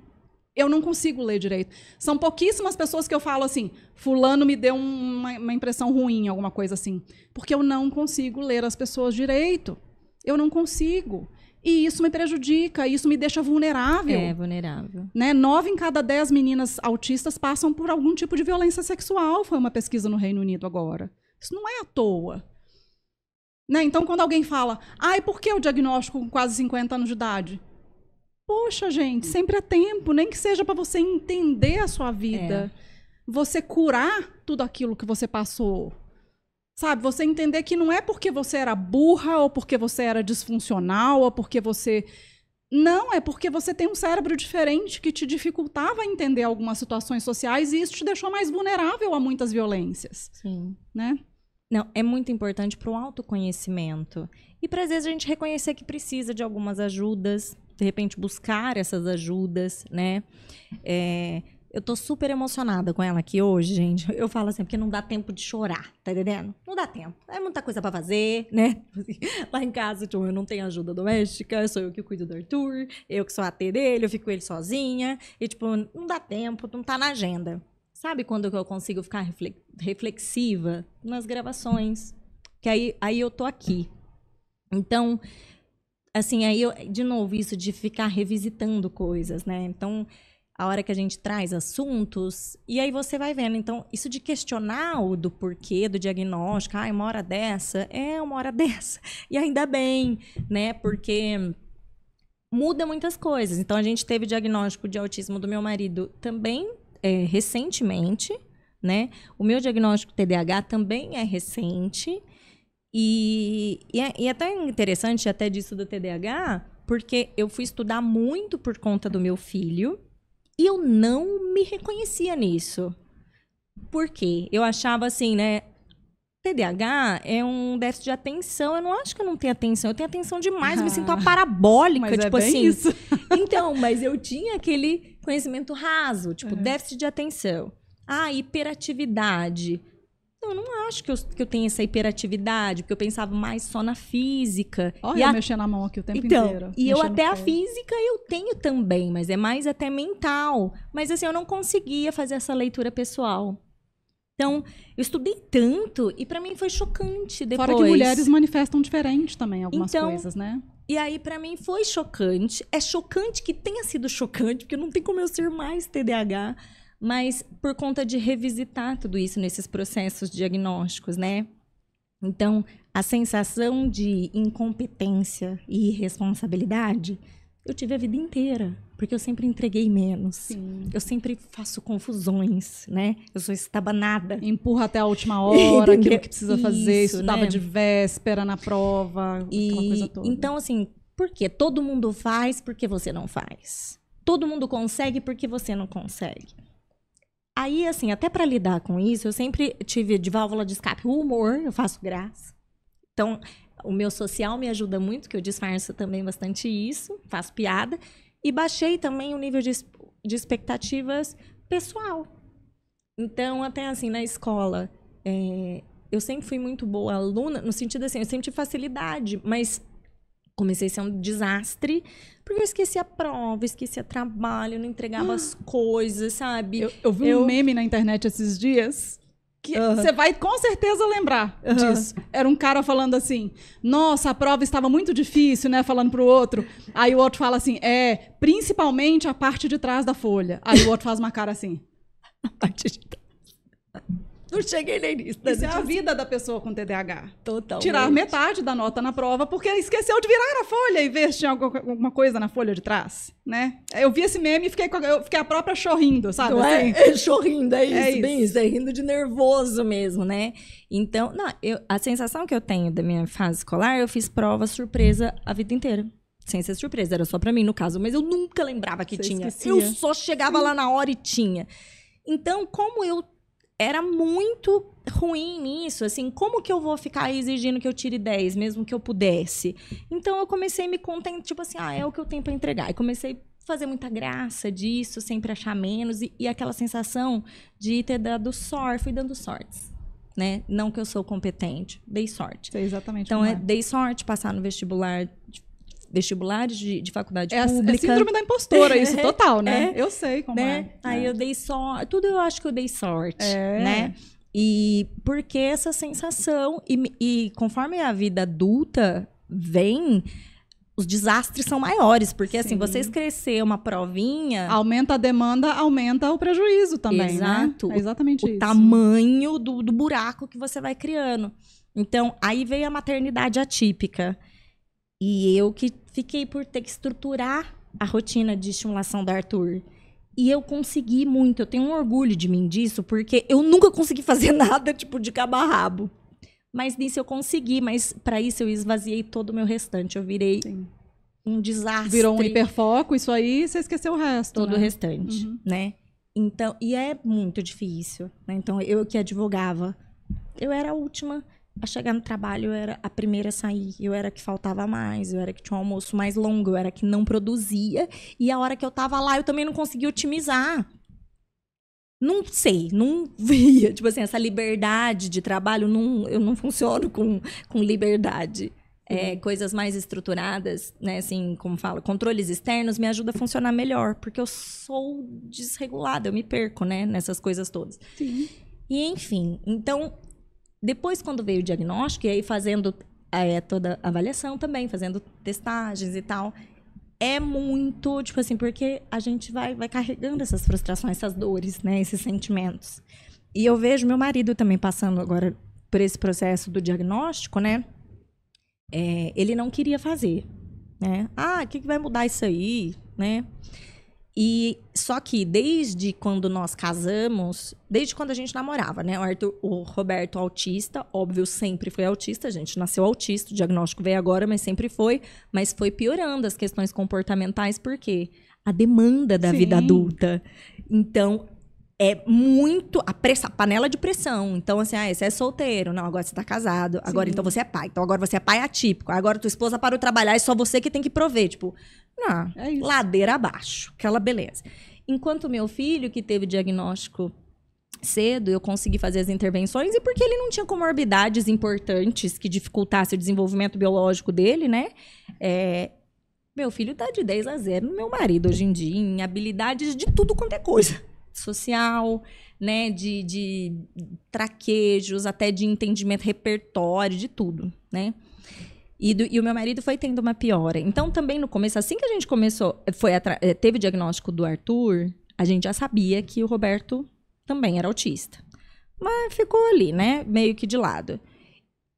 Speaker 3: eu não consigo ler direito. São pouquíssimas pessoas que eu falo assim, fulano me deu uma, uma impressão ruim, alguma coisa assim. Porque eu não consigo ler as pessoas direito. Eu não consigo. E isso me prejudica, isso me deixa vulnerável.
Speaker 1: É vulnerável.
Speaker 3: Né? Nove em cada dez meninas autistas passam por algum tipo de violência sexual, foi uma pesquisa no Reino Unido agora. Isso não é à toa. Né? Então, quando alguém fala, ai, por que o diagnóstico com quase 50 anos de idade? Poxa, gente, sempre é tempo, nem que seja para você entender a sua vida. Você curar tudo aquilo que você passou. Sabe, você entender que não é porque você era burra ou porque você era disfuncional ou porque você não, é porque você tem um cérebro diferente que te dificultava entender algumas situações sociais e isso te deixou mais vulnerável a muitas violências,
Speaker 1: Sim.
Speaker 3: né?
Speaker 1: Não, é muito importante para o autoconhecimento. E para às vezes a gente reconhecer que precisa de algumas ajudas, de repente buscar essas ajudas, né? É, eu tô super emocionada com ela aqui hoje, gente. Eu falo assim, porque não dá tempo de chorar, tá entendendo? Não dá tempo. É muita coisa para fazer, né? Lá em casa, tipo, eu não tenho ajuda doméstica, sou eu que cuido do Arthur, eu que sou a T dele, eu fico com ele sozinha. E, tipo, não dá tempo, não tá na agenda. Sabe quando eu consigo ficar refle- reflexiva? Nas gravações. Que aí, aí eu tô aqui. Então, assim, aí eu, de novo, isso de ficar revisitando coisas, né? Então, a hora que a gente traz assuntos, e aí você vai vendo. Então, isso de questionar o do porquê, do diagnóstico, ah, uma hora dessa, é uma hora dessa. E ainda bem, né? Porque muda muitas coisas. Então, a gente teve diagnóstico de autismo do meu marido também é, recentemente, né? O meu diagnóstico TDAH também é recente. E, e, é, e é até interessante até disso do TDAH, porque eu fui estudar muito por conta do meu filho e eu não me reconhecia nisso. Por quê? Eu achava assim, né? TDAH é um déficit de atenção. Eu não acho que eu não tenho atenção. Eu tenho atenção demais. Eu me sinto uma parabólica,
Speaker 3: Mas é
Speaker 1: tipo
Speaker 3: bem
Speaker 1: assim.
Speaker 3: isso.
Speaker 1: Então, mas eu tinha aquele conhecimento raso, tipo,
Speaker 3: Uhum.
Speaker 1: déficit de atenção. Ah, hiperatividade. Então, eu não acho que eu, que eu tenho essa hiperatividade, porque eu pensava mais só na física.
Speaker 3: Olha,
Speaker 1: e
Speaker 3: eu
Speaker 1: a-
Speaker 3: mexer na mão aqui o tempo
Speaker 1: então,
Speaker 3: inteiro.
Speaker 1: e eu
Speaker 3: mexendo
Speaker 1: até a física eu tenho também, mas é mais até mental. Mas assim, eu não conseguia fazer essa leitura pessoal. Então, eu estudei tanto e pra mim foi chocante depois.
Speaker 3: Fora que mulheres manifestam diferente também algumas
Speaker 1: Então,
Speaker 3: coisas, né?
Speaker 1: E aí, pra mim, foi chocante. É chocante que tenha sido chocante, porque não tem como eu ser mais TDAH, mas por conta de revisitar tudo isso nesses processos diagnósticos, né? Então, a sensação de incompetência e irresponsabilidade eu tive a vida inteira, porque eu sempre entreguei menos.
Speaker 3: Sim.
Speaker 1: Eu sempre faço confusões, né? Eu sou estabanada.
Speaker 3: Empurra até a última hora aquilo que precisa fazer,
Speaker 1: Isso,
Speaker 3: estudava
Speaker 1: né?
Speaker 3: de véspera na prova, aquela
Speaker 1: E
Speaker 3: coisa toda.
Speaker 1: então assim, por quê? Todo mundo faz porque você não faz. Todo mundo consegue porque você não consegue. Aí assim, até pra lidar com isso, eu sempre tive de válvula de escape o humor, eu faço graça. Então, o meu social me ajuda muito, que eu disfarço também bastante isso, faço piada e baixei também o nível de, de expectativas pessoal. Então, até assim, na escola, é, eu sempre fui muito boa aluna, no sentido assim, eu sempre tive facilidade, mas comecei a ser um desastre, porque eu esquecia prova, esquecia trabalho, não entregava as coisas, sabe?
Speaker 3: Eu, eu vi
Speaker 1: eu-
Speaker 3: um meme na internet esses dias que você vai com certeza lembrar
Speaker 1: Aham.
Speaker 3: disso. Era um cara falando assim: Nossa, a prova estava muito difícil, né? Falando pro outro. Aí o outro fala assim: É, principalmente a parte de trás da folha. Aí o outro faz uma cara assim.
Speaker 1: A parte de trás. Não cheguei nem nisso. né?
Speaker 3: Isso é a vida da pessoa com TDAH.
Speaker 1: Totalmente.
Speaker 3: Tirar metade da nota na prova porque esqueceu de virar a folha e ver se tinha alguma coisa na folha de trás, né? Eu vi esse meme e fiquei, eu fiquei a própria chorrindo, sabe?
Speaker 1: Não é?
Speaker 3: assim?
Speaker 1: É chorrindo, é isso,
Speaker 3: É
Speaker 1: bem
Speaker 3: isso.
Speaker 1: isso, é rindo de nervoso mesmo, né? Então, não, eu, a sensação que eu tenho da minha fase escolar, eu fiz prova surpresa a vida inteira. Sem ser surpresa, era só pra mim no caso, mas eu nunca lembrava que
Speaker 3: Você
Speaker 1: tinha.
Speaker 3: esquecia.
Speaker 1: Eu só chegava lá na hora e tinha. Então, como eu era muito ruim nisso, assim, como que eu vou ficar exigindo que eu tire 10, mesmo que eu pudesse? Então eu comecei a me contentar, tipo assim, ah, é o que eu tenho pra entregar. E comecei a fazer muita graça disso, sempre achar menos, e, e aquela sensação de ter dado sorte, fui dando sortes, né? Não que eu sou competente, dei sorte.
Speaker 3: Sei exatamente
Speaker 1: Então,
Speaker 3: como
Speaker 1: é, dei sorte passar no vestibular, vestibulares de, de faculdade
Speaker 3: É é
Speaker 1: pública.
Speaker 3: síndrome da impostora, isso,
Speaker 1: É,
Speaker 3: total, né?
Speaker 1: é.
Speaker 3: Eu sei como
Speaker 1: né?
Speaker 3: é.
Speaker 1: Aí
Speaker 3: É.
Speaker 1: eu dei sorte. Tudo eu acho que eu dei sorte,
Speaker 3: É.
Speaker 1: né? E porque essa sensação, e, e conforme a vida adulta vem, os desastres são maiores. Porque assim,
Speaker 3: Sim.
Speaker 1: vocês crescer uma provinha,
Speaker 3: Aumenta a demanda, aumenta o prejuízo também,
Speaker 1: Exato.
Speaker 3: né? É exatamente
Speaker 1: o
Speaker 3: isso.
Speaker 1: tamanho do, do buraco que você vai criando. Então, aí veio a maternidade atípica. E eu que fiquei por ter que estruturar a rotina de estimulação do Arthur. E eu consegui muito, eu tenho um orgulho de mim disso, porque eu nunca consegui fazer nada, tipo, de cabo a rabo. Mas nisso eu consegui, mas para isso eu esvaziei todo o meu restante. Eu virei
Speaker 3: Sim.
Speaker 1: um desastre.
Speaker 3: Virou um hiperfoco, isso aí, você esqueceu o resto.
Speaker 1: todo
Speaker 3: né?
Speaker 1: o restante,
Speaker 3: Uhum.
Speaker 1: né? Então, e é muito difícil, né? Então, eu que advogava, eu era a última a chegar no trabalho, eu era a primeira a sair, eu era a que faltava mais, eu era a que tinha um almoço mais longo, eu era a que não produzia, e a hora que eu tava lá, eu também não conseguia otimizar. Não sei, não via. Tipo assim, essa liberdade de trabalho, não, eu não funciono com, com liberdade. É, coisas mais estruturadas, né? Assim, como fala, controles externos me ajuda a funcionar melhor, porque eu sou desregulada, eu me perco, né? Nessas coisas todas.
Speaker 3: Sim.
Speaker 1: E enfim, então, depois quando veio o diagnóstico, e aí fazendo é, toda a avaliação também, fazendo testagens e tal, é muito, tipo assim, porque a gente vai, vai carregando essas frustrações, essas dores, né? Esses sentimentos. E eu vejo meu marido também passando agora por esse processo do diagnóstico, né? É, ele não queria fazer, né? Ah, o que, que vai mudar isso aí, né? E só que desde quando nós casamos, desde quando a gente namorava, né? O, Arthur, o Roberto autista, óbvio, sempre foi autista, a gente nasceu autista, o diagnóstico veio agora, mas sempre foi, mas foi piorando as questões comportamentais porque a demanda da
Speaker 3: Sim.
Speaker 1: vida adulta. Então, é muito a, pressa, a panela de pressão. Então, assim, ah, você é solteiro. Não, agora você tá casado. Agora,
Speaker 3: Sim.
Speaker 1: então, você é pai. Então, agora você é pai atípico. Agora, tua esposa parou de trabalhar e só você que tem que prover. Tipo, não.
Speaker 3: É isso.
Speaker 1: Ladeira abaixo. Aquela beleza. Enquanto meu filho, que teve diagnóstico cedo, eu consegui fazer as intervenções. E porque ele não tinha comorbidades importantes que dificultassem o desenvolvimento biológico dele, né? É, meu filho tá de 10 a 0 no meu marido hoje em dia, em habilidades de tudo quanto é coisa. Social, né? De, de traquejos, até de entendimento, repertório, de tudo, né? E, do- e o meu marido foi tendo uma piora. Então, também no começo, assim que a gente começou, foi eh, teve o diagnóstico do Arthur, a gente já sabia que o Roberto também era autista. Mas ficou ali, né? Meio que de lado.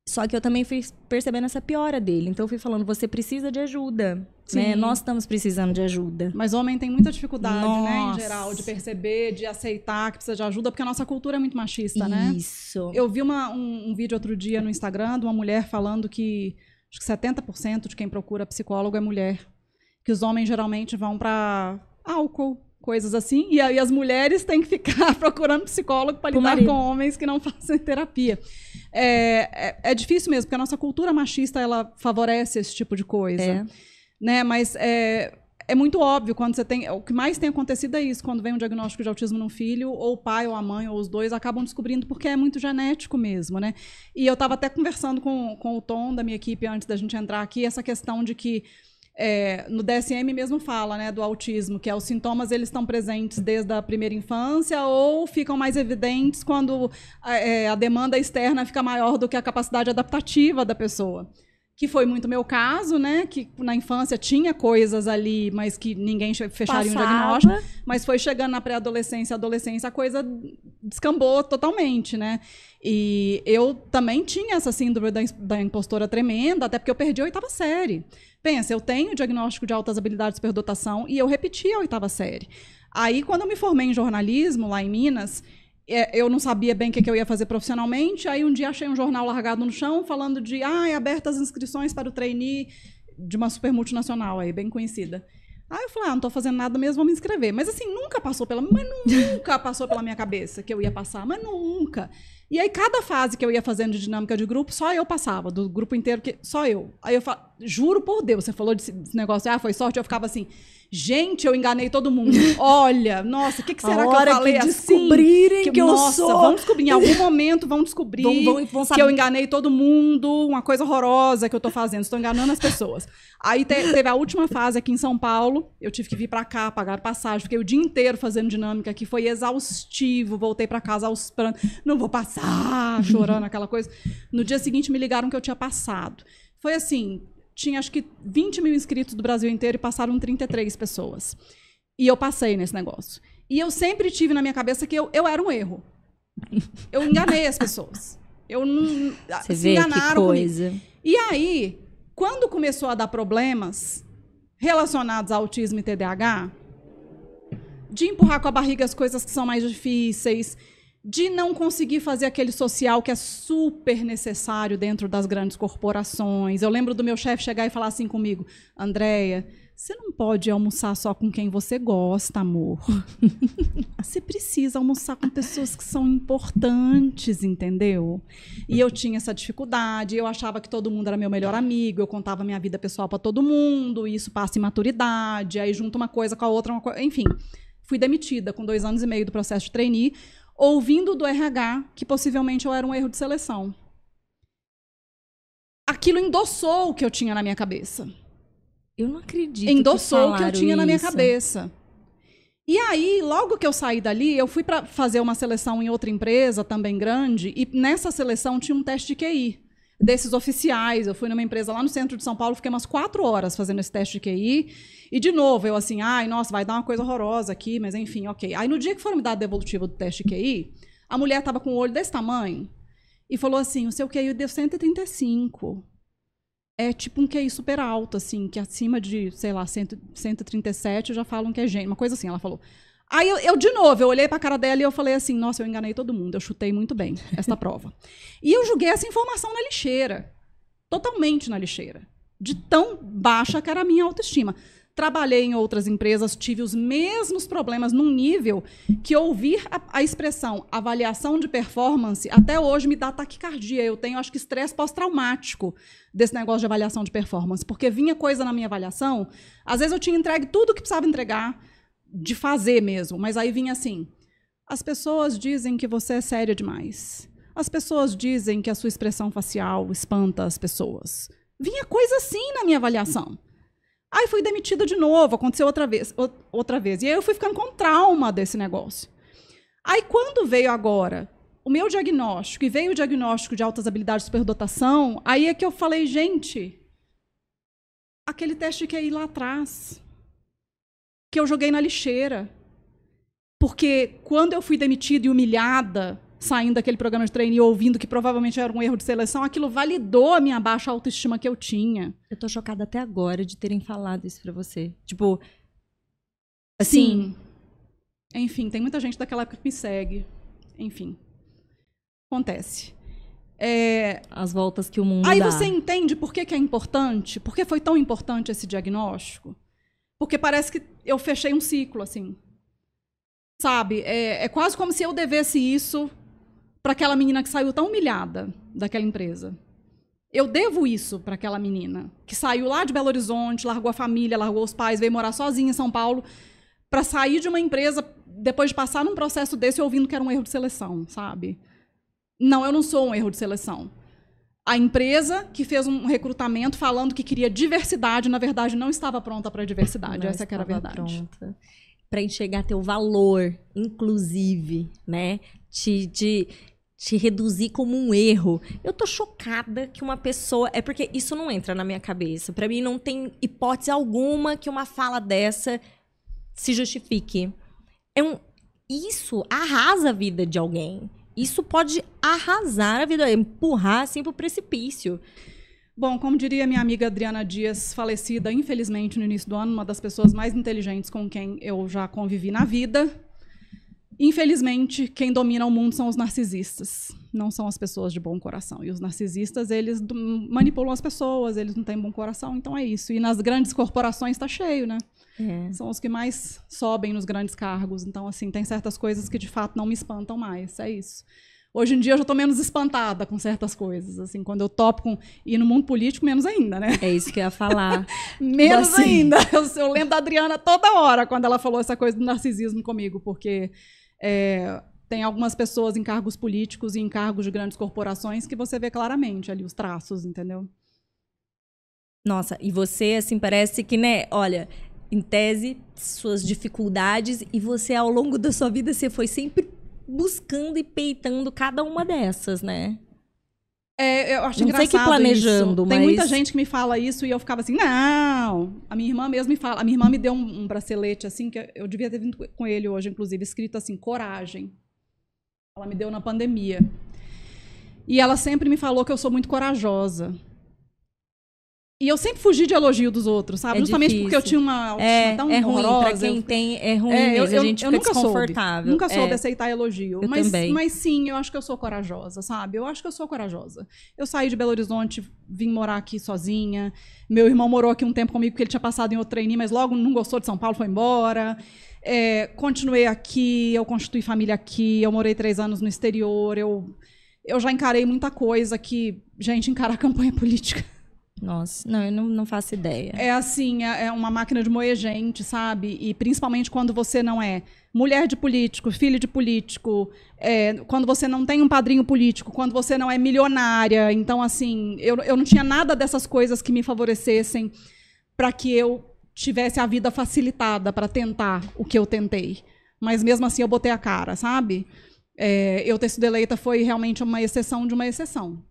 Speaker 1: Só que eu também fui percebendo essa piora dele. Então eu fui falando, você precisa de ajuda. Né?
Speaker 3: Sim.
Speaker 1: Nós estamos precisando de ajuda.
Speaker 3: Mas homem tem muita dificuldade, né, em
Speaker 1: Nossa.
Speaker 3: geral, de perceber, de aceitar que precisa de ajuda, porque a nossa cultura é muito machista, né?
Speaker 1: Isso.
Speaker 3: Eu vi uma- um, um vídeo outro dia no Instagram de uma mulher falando que acho que 70% de quem procura psicólogo é mulher. Que os homens geralmente vão para álcool, coisas assim, e aí as mulheres têm que ficar procurando psicólogo para lidar
Speaker 1: marido.
Speaker 3: com homens que não fazem terapia. É, é, é difícil mesmo, porque a nossa cultura machista ela favorece esse tipo de coisa
Speaker 1: É.
Speaker 3: né? Mas é, é muito óbvio quando você tem. O que mais tem acontecido é isso, quando vem um diagnóstico de autismo num filho, ou o pai, ou a mãe, ou os dois acabam descobrindo porque é muito genético mesmo, né? E eu estava até conversando com, com o Tom da minha equipe antes da gente entrar aqui, essa questão de que. é, no DSM mesmo fala, né, do autismo, que é os sintomas eles estão presentes desde a primeira infância ou ficam mais evidentes quando é, a demanda externa fica maior do que a capacidade adaptativa da pessoa que foi muito meu caso, né? Que na infância tinha coisas ali, mas que ninguém fecharia um
Speaker 1: Passava.
Speaker 3: diagnóstico. Mas foi chegando na pré-adolescência, adolescência, a coisa descambou totalmente, né? E eu também tinha essa síndrome da, da impostora tremenda, até porque eu perdi a oitava série. Pensa, eu tenho diagnóstico de altas habilidades de superdotação e eu repeti a oitava série. Aí, quando eu me formei em jornalismo, lá em Minas, eu não sabia bem o que, eu ia fazer profissionalmente. Aí, um dia, achei um jornal largado no chão falando de ah, é abertas as inscrições para o trainee de uma super multinacional aí, bem conhecida. Aí eu falei, ah, não tô fazendo nada mesmo, vou me inscrever. Mas assim, nunca passou pela, mas nunca passou pela minha cabeça que eu ia passar, mas nunca. E aí cada fase que eu ia fazendo de dinâmica de grupo, só eu passava, do grupo inteiro que só eu. Aí eu falo, juro por Deus, você falou desse negócio, ah, foi sorte, eu ficava assim, gente, eu enganei todo mundo. Olha, nossa, o que, que será
Speaker 1: a
Speaker 3: que eu falei
Speaker 1: que
Speaker 3: assim?
Speaker 1: descobrirem que, eu
Speaker 3: nossa,
Speaker 1: sou.
Speaker 3: vão descobrir, em algum momento vão descobrir
Speaker 1: Vão- vão- vão
Speaker 3: que eu enganei todo mundo, uma coisa horrorosa que eu tô fazendo, estou enganando as pessoas. Aí te- teve a última fase aqui em São Paulo, eu tive que vir pra cá, pagar passagem, fiquei o dia inteiro fazendo dinâmica aqui, foi exaustivo, voltei pra casa aos prantos, não vou passar, chorando, aquela coisa. No dia seguinte me ligaram que eu tinha passado. Foi assim, tinha acho que 20 mil inscritos do Brasil inteiro e passaram 33 pessoas. E eu passei nesse negócio. E eu sempre tive na minha cabeça que eu, eu era um erro. Eu enganei as pessoas. Eu não.
Speaker 1: Você
Speaker 3: se
Speaker 1: vê que
Speaker 3: enganaram comigo.
Speaker 1: coisa.
Speaker 3: E aí, quando começou a dar problemas relacionados a autismo e TDAH, de empurrar com a barriga as coisas que são mais difíceis, de não conseguir fazer aquele social que é super necessário dentro das grandes corporações. Eu lembro do meu chefe chegar e falar assim comigo: Andréia, você não pode almoçar só com quem você gosta, amor. Você precisa almoçar com pessoas que são importantes, entendeu? E eu tinha essa dificuldade, eu achava que todo mundo era meu melhor amigo, eu contava minha vida pessoal para todo mundo, e isso passa imaturidade, aí junta uma coisa com a outra, co... enfim. Fui demitida com dois anos e meio do processo de trainee, ouvindo do RH que possivelmente eu era um erro de seleção. Aquilo endossou o que eu tinha na minha cabeça
Speaker 1: Eu não acredito.
Speaker 3: endossou o que eu tinha na minha
Speaker 1: isso.
Speaker 3: cabeça. E aí, logo que eu saí dali, eu fui para fazer uma seleção em outra empresa também grande, e nessa seleção tinha um teste de QI desses oficiais. Eu fui numa empresa lá no centro de São Paulo, fiquei umas quatro horas fazendo esse teste de QI. E de novo, eu assim, ai, nossa, vai dar uma coisa horrorosa aqui, mas enfim, ok. Aí no dia que foram me dar a devolutiva do teste de QI, a mulher estava com o olho desse tamanho e falou assim: o seu QI deu 135 é tipo um QI super alto, assim, que acima de, sei lá, 100, 137 já falam que é gênio, uma coisa assim, ela falou. Aí eu, eu, de novo, eu olhei pra cara dela e eu falei assim, nossa, eu enganei todo mundo, eu chutei muito bem esta prova. E eu joguei essa informação na lixeira. Totalmente na lixeira. De tão baixa que era a minha autoestima. Trabalhei em outras empresas, tive os mesmos problemas num nível que ouvir a, a expressão avaliação de performance até hoje me dá taquicardia. Eu tenho, acho que, estresse pós-traumático desse negócio de avaliação de performance, porque vinha coisa na minha avaliação, às vezes eu tinha entregue tudo o que precisava entregar, de fazer mesmo, mas aí vinha assim: as pessoas dizem que você é séria demais. As pessoas dizem que a sua expressão facial espanta as pessoas. Vinha coisa assim na minha avaliação. Aí fui demitida de novo, aconteceu outra vez, outra vez. E aí eu fui ficando com trauma desse negócio. Aí quando veio agora o meu diagnóstico e veio o diagnóstico de altas habilidades de superdotação, aí é que eu falei, gente, aquele teste que é ir lá atrás, que eu joguei na lixeira. Porque quando eu fui demitida e humilhada, saindo daquele programa de treino e ouvindo que provavelmente era um erro de seleção, aquilo validou a minha baixa autoestima que eu tinha.
Speaker 1: Eu tô chocada até agora de terem falado isso pra você. Tipo, assim,
Speaker 3: Sim. Enfim, tem muita gente daquela época que me segue. Enfim. Acontece. É,
Speaker 1: as voltas que o mundo
Speaker 3: Aí
Speaker 1: dá.
Speaker 3: você entende por que, que é importante? Por que foi tão importante esse diagnóstico? Porque parece que eu fechei um ciclo, assim. Sabe? É, é quase como se eu devesse isso para aquela menina que saiu tão humilhada daquela empresa. Eu devo isso para aquela menina que saiu lá de Belo Horizonte, largou a família, largou os pais, veio morar sozinha em São Paulo para sair de uma empresa depois de passar num processo desse ouvindo que era um erro de seleção, sabe? Não, eu não sou um erro de seleção. A empresa que fez um recrutamento falando que queria diversidade, na verdade, não estava pronta para a diversidade.
Speaker 1: Não
Speaker 3: Essa que era a verdade.
Speaker 1: Pronta para enxergar teu valor, inclusive, né? Te, te, te reduzir como um erro. Eu tô chocada que uma pessoa. É porque isso não entra na minha cabeça. Para mim, não tem hipótese alguma que uma fala dessa se justifique. É um, isso arrasa a vida de alguém. Isso pode arrasar a vida, empurrar assim pro precipício.
Speaker 3: Bom, como diria minha amiga Adriana Dias, falecida infelizmente no início do ano, uma das pessoas mais inteligentes com quem eu já convivi na vida. Infelizmente, quem domina o mundo são os narcisistas, não são as pessoas de bom coração. E os narcisistas, eles manipulam as pessoas, eles não têm bom coração, então é isso. E nas grandes corporações está cheio, né?
Speaker 1: É.
Speaker 3: São os que mais sobem nos grandes cargos. Então, assim, tem certas coisas que de fato não me espantam mais. É isso. Hoje em dia eu já estou menos espantada com certas coisas. Assim, quando eu topo com. E no mundo político, menos ainda, né?
Speaker 1: É isso que eu ia falar.
Speaker 3: menos
Speaker 1: Assim.
Speaker 3: ainda. Eu, eu lembro da Adriana toda hora quando ela falou essa coisa do narcisismo comigo, porque é, tem algumas pessoas em cargos políticos e em cargos de grandes corporações que você vê claramente ali os traços, entendeu?
Speaker 1: Nossa, e você, assim, parece que, né, olha, em tese, suas dificuldades, e você, ao longo da sua vida, você foi sempre buscando e peitando cada uma dessas, né?
Speaker 3: É, eu acho
Speaker 1: Não sei
Speaker 3: engraçado
Speaker 1: que planejando,
Speaker 3: isso. Tem
Speaker 1: mas-
Speaker 3: muita gente que me fala isso e eu ficava assim, não. A minha irmã mesmo me fala. A minha irmã me deu um, um bracelete assim, que eu devia ter vindo com ele hoje, inclusive, escrito assim, coragem. Ela me deu na pandemia. E ela sempre me falou que eu sou muito corajosa. E eu sempre fugi de elogio dos outros, sabe?
Speaker 1: É
Speaker 3: Justamente
Speaker 1: difícil.
Speaker 3: porque eu tinha uma autoestima
Speaker 1: É,
Speaker 3: tão
Speaker 1: é ruim.
Speaker 3: horrorosa.
Speaker 1: Pra quem
Speaker 3: eu-
Speaker 1: tem, é ruim
Speaker 3: é, eu,
Speaker 1: mesmo.
Speaker 3: eu,
Speaker 1: a gente
Speaker 3: eu nunca soube.
Speaker 1: desconfortável.
Speaker 3: Nunca soube
Speaker 1: É.
Speaker 3: aceitar elogio.
Speaker 1: Eu
Speaker 3: mas,
Speaker 1: também.
Speaker 3: mas sim, eu acho que eu sou corajosa, sabe? Eu acho que eu sou corajosa. Eu saí de Belo Horizonte, vim morar aqui sozinha. Meu irmão morou aqui um tempo comigo, porque ele tinha passado em outro trainee, mas logo não gostou de São Paulo, foi embora. É, continuei aqui, eu constituí família aqui, eu morei três anos no exterior, eu, eu já encarei muita coisa que, gente, encarar campanha política
Speaker 1: Nossa, não, eu não, não faço ideia.
Speaker 3: é assim, é é uma máquina de moer gente, sabe? E principalmente quando você não é mulher de político, filho de político, é, quando você não tem um padrinho político, quando você não é milionária. Então, assim, eu, eu não tinha nada dessas coisas que me favorecessem para que eu tivesse a vida facilitada para tentar o que eu tentei. Mas mesmo assim eu botei a cara, sabe? É, eu ter sido eleita foi realmente uma exceção de uma exceção.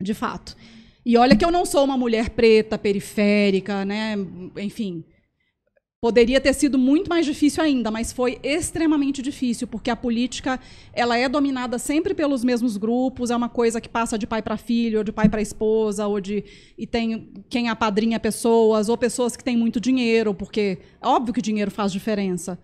Speaker 3: De fato. E olha que eu não sou uma mulher preta, periférica, né? Enfim. Poderia ter sido muito mais difícil ainda, mas foi extremamente difícil, porque a política ela é dominada sempre pelos mesmos grupos, é uma coisa que passa de pai para filho, ou de pai para esposa, ou de e tem quem apadrinha pessoas, ou pessoas que têm muito dinheiro, porque é óbvio que dinheiro faz diferença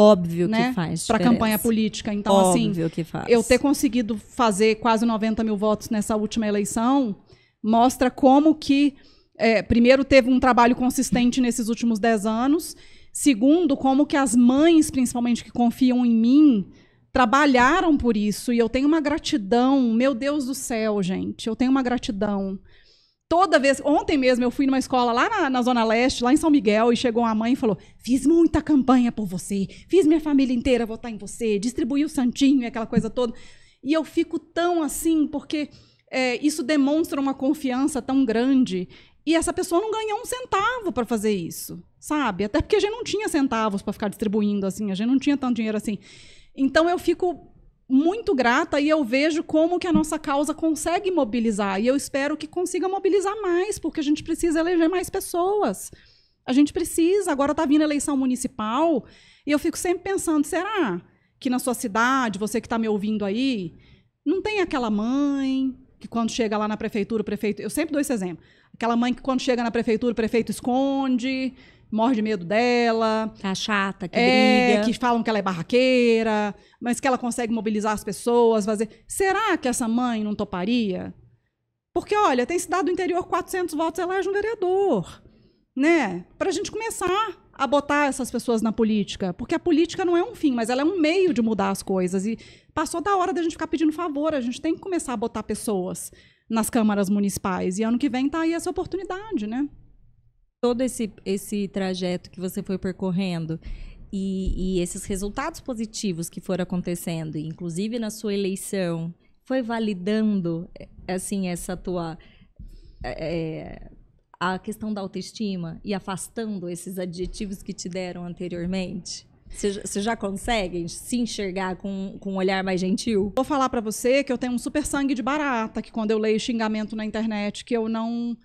Speaker 1: Óbvio
Speaker 3: né,
Speaker 1: que faz
Speaker 3: para campanha política. Então, assim,
Speaker 1: Óbvio que faz.
Speaker 3: eu ter conseguido fazer quase 90 mil votos nessa última eleição mostra como que, é, primeiro, teve um trabalho consistente nesses últimos 10 anos. Segundo, como que as mães, principalmente, que confiam em mim, trabalharam por isso. E eu tenho uma gratidão, meu Deus do céu, gente, eu tenho uma gratidão. Toda vez, ontem mesmo eu fui numa escola lá na, na Zona Leste, lá em São Miguel, e chegou uma mãe e falou: Fiz muita campanha por você, fiz minha família inteira votar em você, distribuí o santinho e aquela coisa toda. E eu fico tão assim, porque é, isso demonstra uma confiança tão grande. E essa pessoa não ganhou um centavo para fazer isso, sabe? Até porque a gente não tinha centavos para ficar distribuindo assim, a gente não tinha tanto dinheiro assim. Então eu fico muito grata e eu vejo como que a nossa causa consegue mobilizar. E eu espero que consiga mobilizar mais, porque a gente precisa eleger mais pessoas. A gente precisa. Agora está vindo a eleição municipal e eu fico sempre pensando: será que na sua cidade, você que está me ouvindo aí, não tem aquela mãe que quando chega lá na prefeitura, o prefeito. Eu sempre dou esse exemplo. Aquela mãe que quando chega na prefeitura, o prefeito esconde, morre de medo dela.
Speaker 1: Tá chata, que
Speaker 3: é,
Speaker 1: briga.
Speaker 3: que falam que ela é barraqueira, mas que ela consegue mobilizar as pessoas, fazer. Será que essa mãe não toparia? Porque, olha, tem cidade do interior, 400 votos, elege um vereador. Né? Para a gente começar a botar essas pessoas na política. Porque a política não é um fim, mas ela é um meio de mudar as coisas. E passou da hora da gente ficar pedindo favor. A gente tem que começar a botar pessoas nas câmaras municipais. E ano que vem tá aí essa oportunidade, né?
Speaker 1: Todo esse, esse trajeto que você foi percorrendo e, e esses resultados positivos que foram acontecendo, inclusive na sua eleição, foi validando assim essa tua é, a questão da autoestima e afastando esses adjetivos que te deram anteriormente? Você já consegue se enxergar com, com um olhar mais gentil?
Speaker 3: Vou falar para você que eu tenho um super sangue de barata, que quando eu leio xingamento na internet, que eu não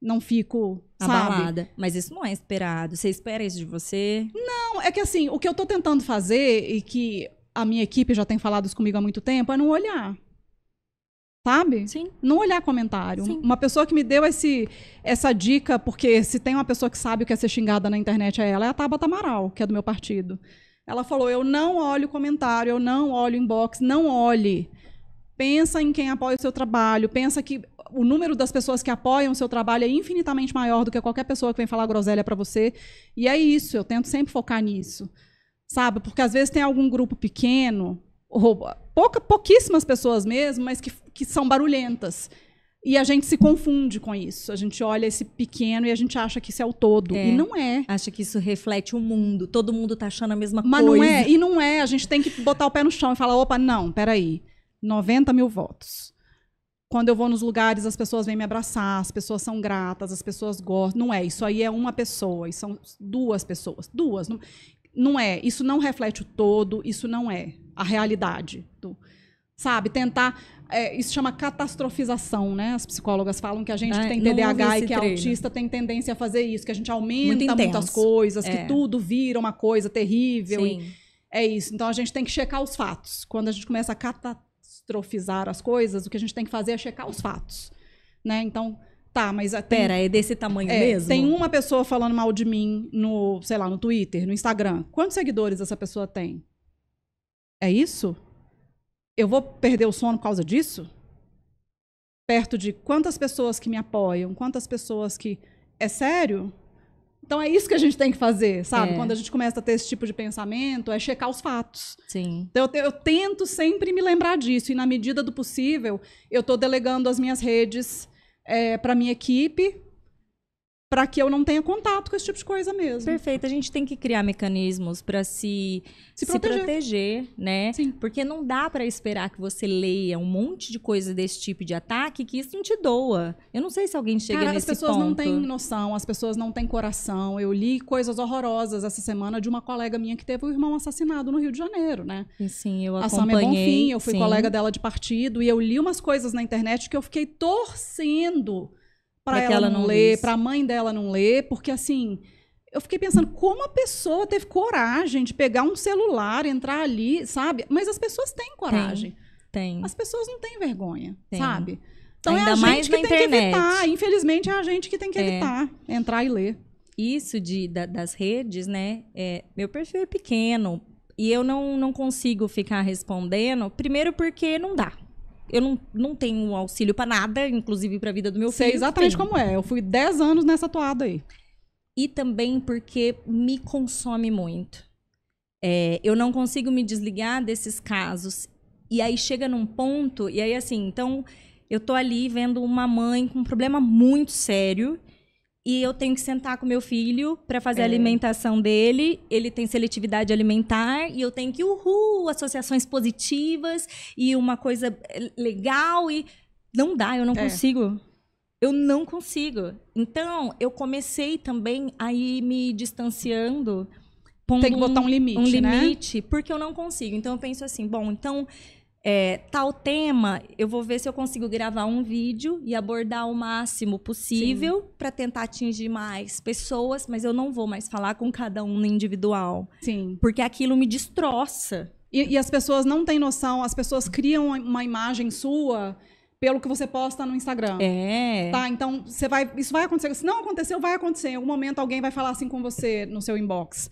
Speaker 3: não fico
Speaker 1: abalada. Sabe? Mas isso não é esperado. Você espera isso de você?
Speaker 3: Não, é que assim, o que eu tô tentando fazer e que a minha equipe já tem falado isso comigo há muito tempo é não olhar. Sabe?
Speaker 1: Sim.
Speaker 3: Não olhar comentário.
Speaker 1: Sim.
Speaker 3: Uma pessoa que me deu esse, essa dica, porque se tem uma pessoa que sabe o que é ser xingada na internet é ela, é a Tabata Amaral, que é do meu partido. Ela falou: eu não olho comentário, eu não olho inbox, não olhe. Pensa em quem apoia o seu trabalho, pensa que o número das pessoas que apoiam o seu trabalho é infinitamente maior do que qualquer pessoa que vem falar groselha para você. E é isso, eu tento sempre focar nisso. Sabe? Porque às vezes tem algum grupo pequeno ou pouca, pouquíssimas pessoas mesmo, mas que, que são barulhentas. E a gente se confunde com isso. A gente olha esse pequeno e a gente acha que isso é o todo.
Speaker 1: É.
Speaker 3: E não é.
Speaker 1: Acha que isso reflete o mundo. Todo mundo tá achando a mesma
Speaker 3: Mas
Speaker 1: coisa.
Speaker 3: não é. E não é. A gente tem que botar o pé no chão e falar: opa, não, peraí. 90 mil votos. Quando eu vou nos lugares, as pessoas vêm me abraçar, as pessoas são gratas, as pessoas gostam. Não é. Isso aí é uma pessoa. E são duas pessoas. Duas. Não, não é. Isso não reflete o todo. Isso não é a realidade. Do, sabe? Tentar. É, isso chama catastrofização, né? As psicólogas falam que a gente
Speaker 1: Ai,
Speaker 3: tem
Speaker 1: não ouvi
Speaker 3: TDAH e que é autista tem tendência a fazer isso, que a gente aumenta muitas coisas,
Speaker 1: É.
Speaker 3: que tudo vira uma coisa terrível. e- é isso. Então a gente tem que checar os fatos. Quando a gente começa a catastrofizar as coisas, o que a gente tem que fazer é checar os fatos. Né? Então, tá, mas tem,
Speaker 1: Pera, é desse tamanho
Speaker 3: é,
Speaker 1: mesmo?
Speaker 3: tem uma pessoa falando mal de mim no, sei lá, no Twitter, no Instagram. Quantos seguidores essa pessoa tem? É isso? Eu vou perder o sono por causa disso? Perto de quantas pessoas que me apoiam, quantas pessoas que. É sério? Então é isso que a gente tem que fazer, sabe?
Speaker 1: É.
Speaker 3: Quando a gente começa a ter esse tipo de pensamento, é checar os fatos.
Speaker 1: Sim.
Speaker 3: Então, eu, eu tento sempre me lembrar disso. E, na medida do possível, eu estou delegando as minhas redes para minha equipe para que eu não tenha contato com esse tipo de coisa mesmo.
Speaker 1: Perfeito. A gente tem que criar mecanismos para se,
Speaker 3: Se proteger.
Speaker 1: proteger, né?
Speaker 3: Sim.
Speaker 1: Porque não dá para esperar que você leia um monte de coisa desse tipo de ataque que isso não te doa. Eu não sei se alguém chega
Speaker 3: Cara, as
Speaker 1: nesse
Speaker 3: pessoas
Speaker 1: ponto.
Speaker 3: não têm noção, as pessoas não têm coração. Eu li coisas horrorosas essa semana de uma colega minha que teve o irmão assassinado no Rio de Janeiro, né?
Speaker 1: E Sim, eu
Speaker 3: A
Speaker 1: acompanhei.
Speaker 3: Samia Bonfim, eu fui
Speaker 1: sim.
Speaker 3: colega dela de partido e eu li umas coisas na internet que eu fiquei torcendo para
Speaker 1: Pra que
Speaker 3: ela,
Speaker 1: ela
Speaker 3: não
Speaker 1: não
Speaker 3: ler, para a mãe dela não ler, porque assim, eu fiquei pensando como a pessoa teve coragem de pegar um celular, entrar ali, sabe? Mas as pessoas têm coragem.
Speaker 1: Tem.
Speaker 3: As pessoas não têm vergonha,
Speaker 1: Tem.
Speaker 3: sabe? Então é
Speaker 1: Ainda
Speaker 3: a
Speaker 1: mais
Speaker 3: gente que tem que
Speaker 1: internet.
Speaker 3: evitar. Infelizmente é a gente que tem que
Speaker 1: É.
Speaker 3: evitar entrar e ler.
Speaker 1: Isso de, da- das redes, né? é, meu perfil é pequeno e eu não, não consigo ficar respondendo. Primeiro porque não dá. Eu não, não tenho auxílio pra nada, inclusive pra vida do meu
Speaker 3: Sei
Speaker 1: filho.
Speaker 3: exatamente
Speaker 1: Tem.
Speaker 3: como é. Eu fui 10 anos nessa toada aí.
Speaker 1: E também porque me consome muito. É, eu não consigo me desligar desses casos. E aí chega num ponto, e aí assim, então eu tô ali vendo uma mãe com um problema muito sério. E eu tenho que sentar com meu filho para fazer a
Speaker 3: É.
Speaker 1: alimentação dele. Ele tem seletividade alimentar e eu tenho que, uhul, associações positivas e uma coisa eh, legal. E não dá, eu não
Speaker 3: É.
Speaker 1: consigo. Eu não consigo. Então, eu comecei também a ir me distanciando.
Speaker 3: Tem que botar um limite,
Speaker 1: um
Speaker 3: né?
Speaker 1: limite, porque eu não consigo. Então, eu penso assim, bom, então, é, tal tema, eu vou ver se eu consigo gravar um vídeo e abordar o máximo possível para tentar atingir mais pessoas, mas eu não vou mais falar com cada um no individual,
Speaker 3: Sim.
Speaker 1: porque aquilo me destroça.
Speaker 3: E, e as pessoas não têm noção, as pessoas criam uma imagem sua pelo que você posta no Instagram.
Speaker 1: É.
Speaker 3: Tá, então você vai, isso vai acontecer. Se não aconteceu, vai acontecer. Em algum momento alguém vai falar assim com você no seu inbox.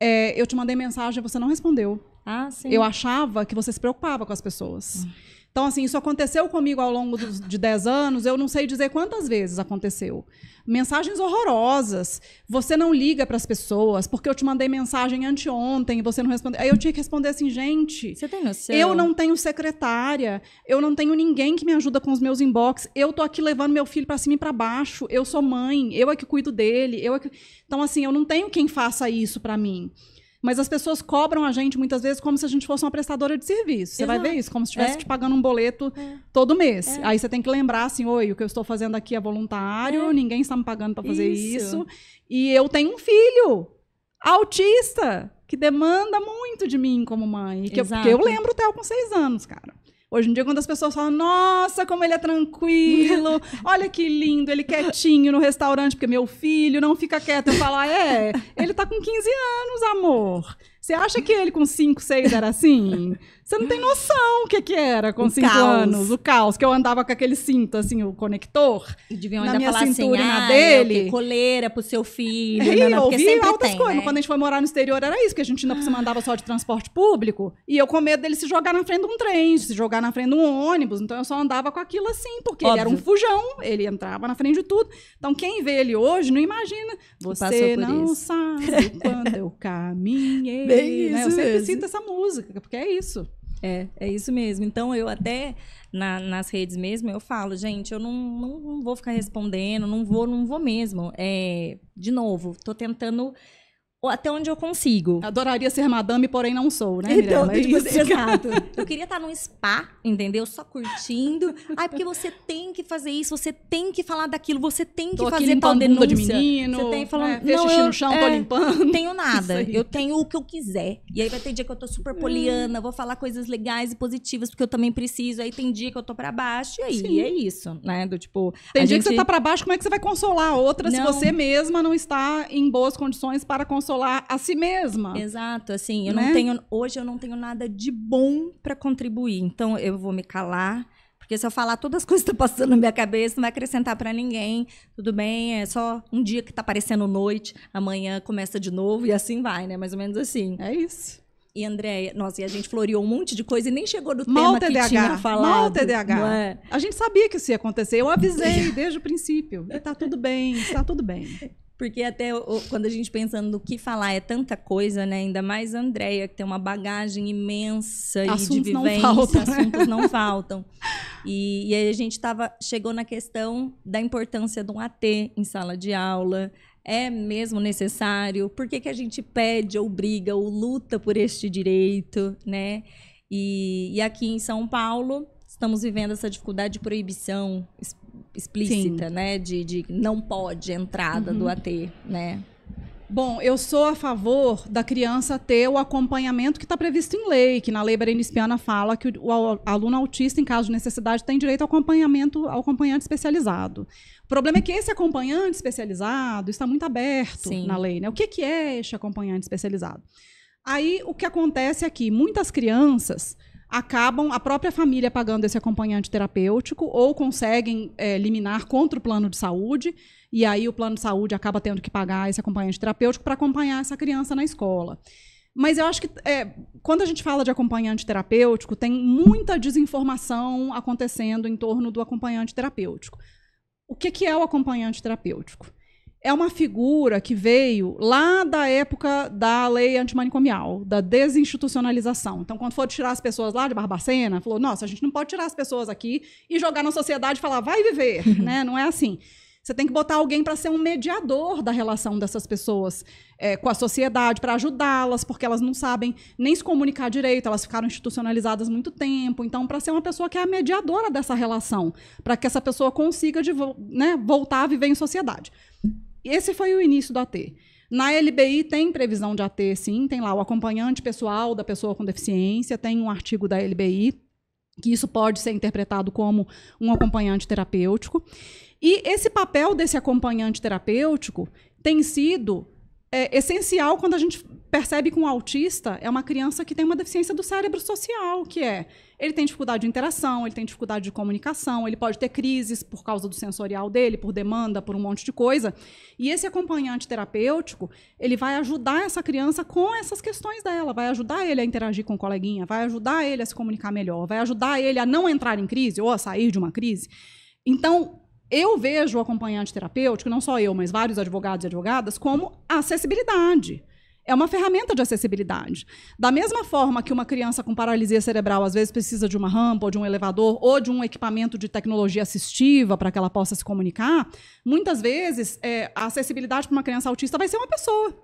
Speaker 3: É, eu te mandei mensagem, você não respondeu.
Speaker 1: Ah, sim.
Speaker 3: Eu achava que você se preocupava com as pessoas. Então, assim, isso aconteceu comigo ao longo dos, de 10 anos, eu não sei dizer quantas vezes aconteceu. Mensagens horrorosas. Você não liga para as pessoas, porque eu te mandei mensagem anteontem e você não respondeu. Aí eu tinha que responder assim, gente.
Speaker 1: Você tem noção?
Speaker 3: Eu não tenho secretária, eu não tenho ninguém que me ajuda com os meus inbox. Eu tô aqui levando meu filho para cima e para baixo. Eu sou mãe, eu é que cuido dele, eu é que... Então assim, eu não tenho quem faça isso para mim. Mas as pessoas cobram a gente muitas vezes como se a gente fosse uma prestadora de serviço. Você vai
Speaker 1: Exato.
Speaker 3: ver isso, como se estivesse
Speaker 1: É.
Speaker 3: te pagando um boleto
Speaker 1: É.
Speaker 3: todo mês.
Speaker 1: É.
Speaker 3: Aí você tem que lembrar assim, oi, o que eu estou fazendo aqui é voluntário,
Speaker 1: É.
Speaker 3: ninguém está me pagando para fazer
Speaker 1: Isso.
Speaker 3: isso. E eu tenho um filho autista que demanda muito de mim como mãe. E que eu, porque eu lembro o Theo com seis anos, cara. Hoje em dia, quando as pessoas falam, nossa, como ele é tranquilo, olha que lindo, ele quietinho no restaurante, porque meu filho não fica quieto. Eu falo, ah, é, ele tá com 15 anos, amor. Você acha que ele com 5, 6 era assim? Você não tem noção o que, que era com
Speaker 1: O
Speaker 3: 5
Speaker 1: caos.
Speaker 3: anos. O caos, que eu andava com aquele cinto, assim, o conector.
Speaker 1: E deviam
Speaker 3: na
Speaker 1: ainda
Speaker 3: minha
Speaker 1: falar assim,
Speaker 3: cintura e na
Speaker 1: ah,
Speaker 3: dele.
Speaker 1: é coleira pro seu filho.
Speaker 3: E
Speaker 1: não, não,
Speaker 3: ouvi altas
Speaker 1: tem,
Speaker 3: coisas.
Speaker 1: né?
Speaker 3: Quando a gente foi morar no exterior, era isso, que a gente ainda se mandava só de transporte público. E eu com medo dele se jogar na frente de um trem, se jogar na frente de um ônibus. Então eu só andava com aquilo assim, porque ele era um
Speaker 1: Óbvio.
Speaker 3: fujão, ele entrava na frente de tudo. Então quem vê ele hoje não imagina. Você não
Speaker 1: isso.
Speaker 3: sabe quando eu caminhei.
Speaker 1: Bem
Speaker 3: né? Eu sempre
Speaker 1: mesmo.
Speaker 3: cito essa música, porque é isso.
Speaker 1: É, é isso mesmo. Então, eu até na- nas redes mesmo, eu falo, gente, eu não, não, não vou ficar respondendo, não vou, não vou mesmo. É, de novo, tô tentando até onde eu consigo.
Speaker 3: Adoraria ser madame, porém não sou, né,
Speaker 1: Então,
Speaker 3: Mirella? É
Speaker 1: tipo,
Speaker 3: isso.
Speaker 1: exato. Eu queria estar num spa, entendeu? Só curtindo. Ai, porque você tem que fazer isso, você tem que falar daquilo, você tem que
Speaker 3: Tô
Speaker 1: fazer tal
Speaker 3: limpando bunda de
Speaker 1: denúncia.
Speaker 3: menino.
Speaker 1: Você tem falando,
Speaker 3: fez
Speaker 1: não,
Speaker 3: xixi
Speaker 1: eu-
Speaker 3: no chão, tô
Speaker 1: é,
Speaker 3: limpando.
Speaker 1: Não tenho nada. Eu tenho o que eu quiser. E aí vai ter dia que eu tô super poliana, vou falar coisas legais e positivas, porque eu também preciso. Aí tem dia que eu tô pra baixo. E aí
Speaker 3: Sim.
Speaker 1: é isso, né? Do tipo.
Speaker 3: Tem dia que
Speaker 1: gente-
Speaker 3: você tá pra baixo, como é que você vai consolar a outra se
Speaker 1: Não.
Speaker 3: você mesma não está em boas condições para consolar a si mesma?
Speaker 1: Exato, assim, eu
Speaker 3: Né?
Speaker 1: não tenho. Hoje eu não tenho nada de bom pra contribuir. Então eu vou me calar. Porque se eu falar todas as coisas que estão passando na minha cabeça, não vai acrescentar pra ninguém. Tudo bem, é só um dia que tá parecendo noite, amanhã começa de novo e assim vai, né? Mais ou menos assim.
Speaker 3: É isso.
Speaker 1: E André, nossa, e a gente floreou um monte de coisa e nem chegou no
Speaker 3: Mal
Speaker 1: tema que
Speaker 3: TDAH,
Speaker 1: tinha falado.
Speaker 3: mal TDAH.
Speaker 1: é?
Speaker 3: A gente sabia que isso ia acontecer. Eu avisei desde o princípio. E tá tudo bem, tá tudo bem.
Speaker 1: Porque até o- quando a gente pensando no que falar é tanta coisa, né? Ainda mais a Andréia, que tem uma bagagem imensa e
Speaker 3: Assuntos
Speaker 1: de
Speaker 3: não
Speaker 1: vivência,
Speaker 3: faltam, né?
Speaker 1: assuntos não faltam. E, e aí a gente tava, chegou na questão da importância de um AT em sala de aula. É mesmo necessário? Por que, que a gente pede ou briga ou luta por este direito, né? E, e aqui em São Paulo, estamos vivendo essa dificuldade de proibição explícita, né? De, de não pode entrada
Speaker 3: Uhum.
Speaker 1: do AT, né?
Speaker 3: Bom, eu sou a favor da criança ter o acompanhamento que está previsto em lei, que na lei berenispiana fala que o, o al- aluno autista, em caso de necessidade, tem direito ao acompanhamento, ao acompanhante especializado. O problema é que esse acompanhante especializado está muito aberto
Speaker 1: Sim.
Speaker 3: na lei. Né? O que, que é este acompanhante especializado? Aí o que acontece é que muitas crianças acabam a própria família pagando esse acompanhante terapêutico ou conseguem é, contra o plano de saúde e aí o plano de saúde acaba tendo que pagar esse acompanhante terapêutico para acompanhar essa criança na escola. Mas eu acho que é, quando a gente fala de acompanhante terapêutico, tem muita desinformação acontecendo em torno do acompanhante terapêutico. O que, que é o acompanhante terapêutico? É uma figura que veio lá da época da lei antimanicomial, da desinstitucionalização. Então, quando for tirar as pessoas lá de Barbacena, falou: nossa, a gente não pode tirar as pessoas aqui e jogar na sociedade e falar, vai viver. né? Não é assim. Você tem que botar alguém para ser um mediador da relação dessas pessoas é, com a sociedade, para ajudá-las, porque elas não sabem nem se comunicar direito, elas ficaram institucionalizadas muito tempo. Então, para ser uma pessoa que é a mediadora dessa relação, para que essa pessoa consiga de né, voltar a viver em sociedade. Esse foi o início do AT. Na LBI tem previsão de AT, sim, tem lá o acompanhante pessoal da pessoa com deficiência, tem um artigo da LBI que isso pode ser interpretado como um acompanhante terapêutico. E esse papel desse acompanhante terapêutico tem sido é, essencial quando a gente percebe que um autista é uma criança que tem uma deficiência do cérebro social, que é ele tem dificuldade de interação, ele tem dificuldade de comunicação, ele pode ter crises por causa do sensorial dele, por demanda, por um monte de coisa. E esse acompanhante terapêutico, ele vai ajudar essa criança com essas questões dela, vai ajudar ele a interagir com o coleguinha, vai ajudar ele a se comunicar melhor, vai ajudar ele a não entrar em crise ou a sair de uma crise. Então, eu vejo o acompanhante terapêutico, não só eu, mas vários advogados e advogadas, como acessibilidade. É uma ferramenta de acessibilidade. Da mesma forma que uma criança com paralisia cerebral às vezes precisa de uma rampa, ou de um elevador, ou de um equipamento de tecnologia assistiva para que ela possa se comunicar, muitas vezes é, a acessibilidade para uma criança autista vai ser uma pessoa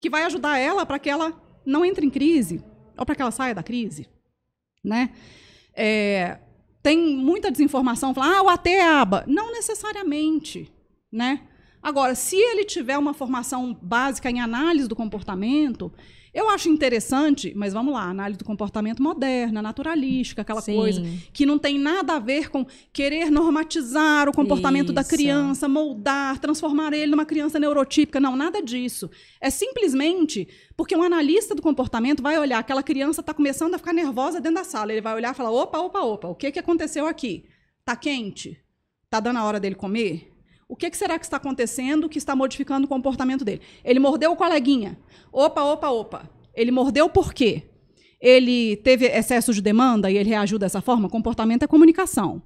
Speaker 3: que vai ajudar ela para que ela não entre em crise, ou para que ela saia da crise. Né? É, tem muita desinformação, falando, ah, o AT é aba. Não necessariamente. Né? Agora, se ele tiver uma formação básica em análise do comportamento, eu acho interessante, mas vamos lá, análise do comportamento moderna, naturalística, aquela Sim. coisa que não tem nada a ver com querer normatizar o comportamento Isso. da criança, moldar, transformar ele numa criança neurotípica. Não, nada disso. É simplesmente porque um analista do comportamento vai olhar, aquela criança está começando a ficar nervosa dentro da sala. Ele vai olhar e falar: opa, opa, opa, o que, que aconteceu aqui? Está quente? Está dando a hora dele comer? O que, que, será que está acontecendo que está modificando o comportamento dele? Ele mordeu o coleguinha. Opa, opa, opa. Ele mordeu por quê? Ele teve excesso de demanda e ele reagiu dessa forma? Comportamento é comunicação.